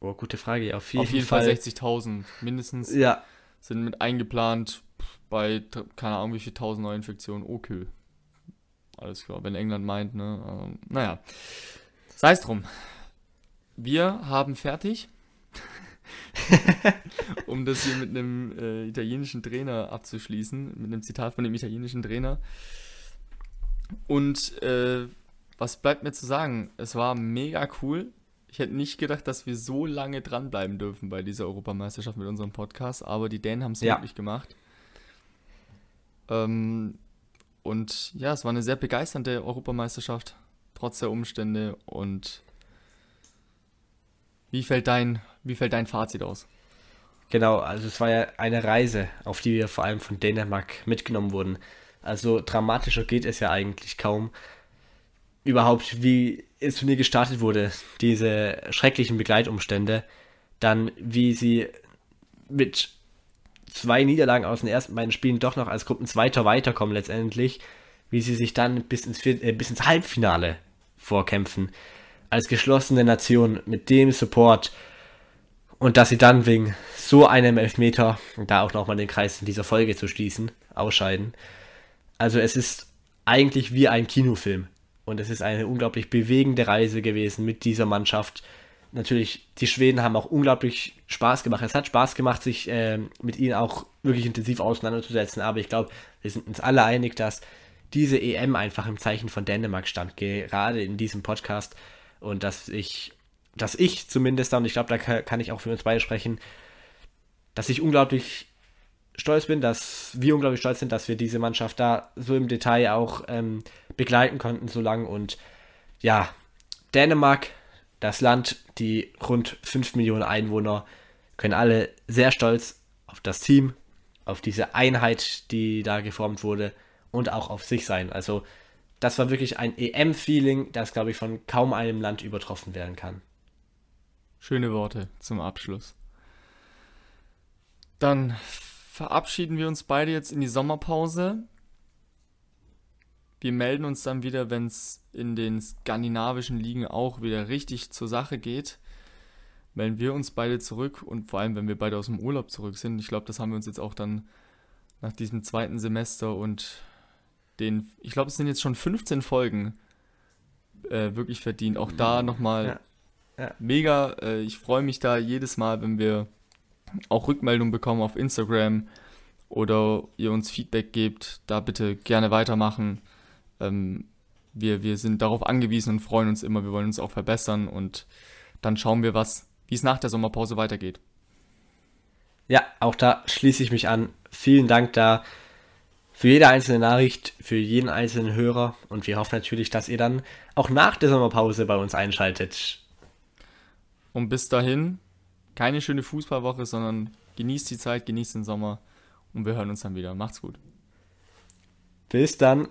Speaker 5: Oh, gute Frage. Auf jeden,
Speaker 4: Auf jeden Fall,
Speaker 5: Fall.
Speaker 4: 60.000 mindestens
Speaker 5: Ja,
Speaker 4: sind mit eingeplant bei, keine Ahnung, wie viel tausend Neuinfektionen. Okay. Alles klar, wenn England meint, ne? Ähm, naja. Sei es drum. Wir haben fertig. um das hier mit einem äh, italienischen Trainer abzuschließen, mit einem Zitat von dem italienischen Trainer. Und äh, was bleibt mir zu sagen? Es war mega cool. Ich hätte nicht gedacht, dass wir so lange dranbleiben dürfen bei dieser Europameisterschaft mit unserem Podcast, aber die Dänen haben es
Speaker 5: Ja.
Speaker 4: möglich gemacht. Ähm, und ja, es war eine sehr begeisternde Europameisterschaft, trotz der Umstände. Und wie fällt dein, wie fällt dein Fazit aus?
Speaker 5: Genau, also es war ja eine Reise, auf die wir vor allem von Dänemark mitgenommen wurden. Also dramatischer geht es ja eigentlich kaum. Überhaupt, wie das Turnier gestartet wurde, diese schrecklichen Begleitumstände, dann wie sie mit zwei Niederlagen aus den ersten beiden Spielen doch noch als Gruppenzweiter weiterkommen letztendlich, wie sie sich dann bis ins, Viert- äh, bis ins Halbfinale vorkämpfen. Als geschlossene Nation mit dem Support, und dass sie dann wegen so einem Elfmeter, und da auch nochmal den Kreis in dieser Folge zu schließen, ausscheiden. Also es ist eigentlich wie ein Kinofilm. Und es ist eine unglaublich bewegende Reise gewesen mit dieser Mannschaft. Natürlich, die Schweden haben auch unglaublich Spaß gemacht. Es hat Spaß gemacht, sich ähm, mit ihnen auch wirklich intensiv auseinanderzusetzen. Aber ich glaube, wir sind uns alle einig, dass diese EM einfach im Zeichen von Dänemark stand, gerade in diesem Podcast. Und dass ich, dass ich zumindest, und ich glaube, da ka- kann ich auch für uns beide sprechen, dass ich unglaublich stolz bin, dass wir unglaublich stolz sind, dass wir diese Mannschaft da so im Detail auch ähm, begleiten konnten so lang. Und ja, Dänemark, das Land, die rund 5 Millionen Einwohner, können alle sehr stolz auf das Team, auf diese Einheit, die da geformt wurde und auch auf sich sein. Also das war wirklich ein EM-Feeling, das, glaube ich, von kaum einem Land übertroffen werden kann.
Speaker 4: Schöne Worte zum Abschluss. Dann verabschieden wir uns beide jetzt in die Sommerpause. Wir melden uns dann wieder, wenn es in den skandinavischen Ligen auch wieder richtig zur Sache geht. Melden wir uns beide zurück und vor allem, wenn wir beide aus dem Urlaub zurück sind. Ich glaube, das haben wir uns jetzt auch dann nach diesem zweiten Semester und den, ich glaube, es sind jetzt schon 15 Folgen äh, wirklich verdient. Auch da nochmal
Speaker 5: Ja. Ja.
Speaker 4: mega. Äh, ich freue mich da jedes Mal, wenn wir auch Rückmeldungen bekommen auf Instagram oder ihr uns Feedback gebt, da bitte gerne weitermachen. Ähm, wir, wir sind darauf angewiesen und freuen uns immer. Wir wollen uns auch verbessern und dann schauen wir, was, wie es nach der Sommerpause weitergeht.
Speaker 5: Ja, auch da schließe ich mich an. Vielen Dank da für jede einzelne Nachricht, für jeden einzelnen Hörer und wir hoffen natürlich, dass ihr dann auch nach der Sommerpause bei uns einschaltet.
Speaker 4: Und bis dahin, keine schöne Fußballwoche, sondern genießt die Zeit, genießt den Sommer und wir hören uns dann wieder. Macht's gut.
Speaker 5: Bis dann.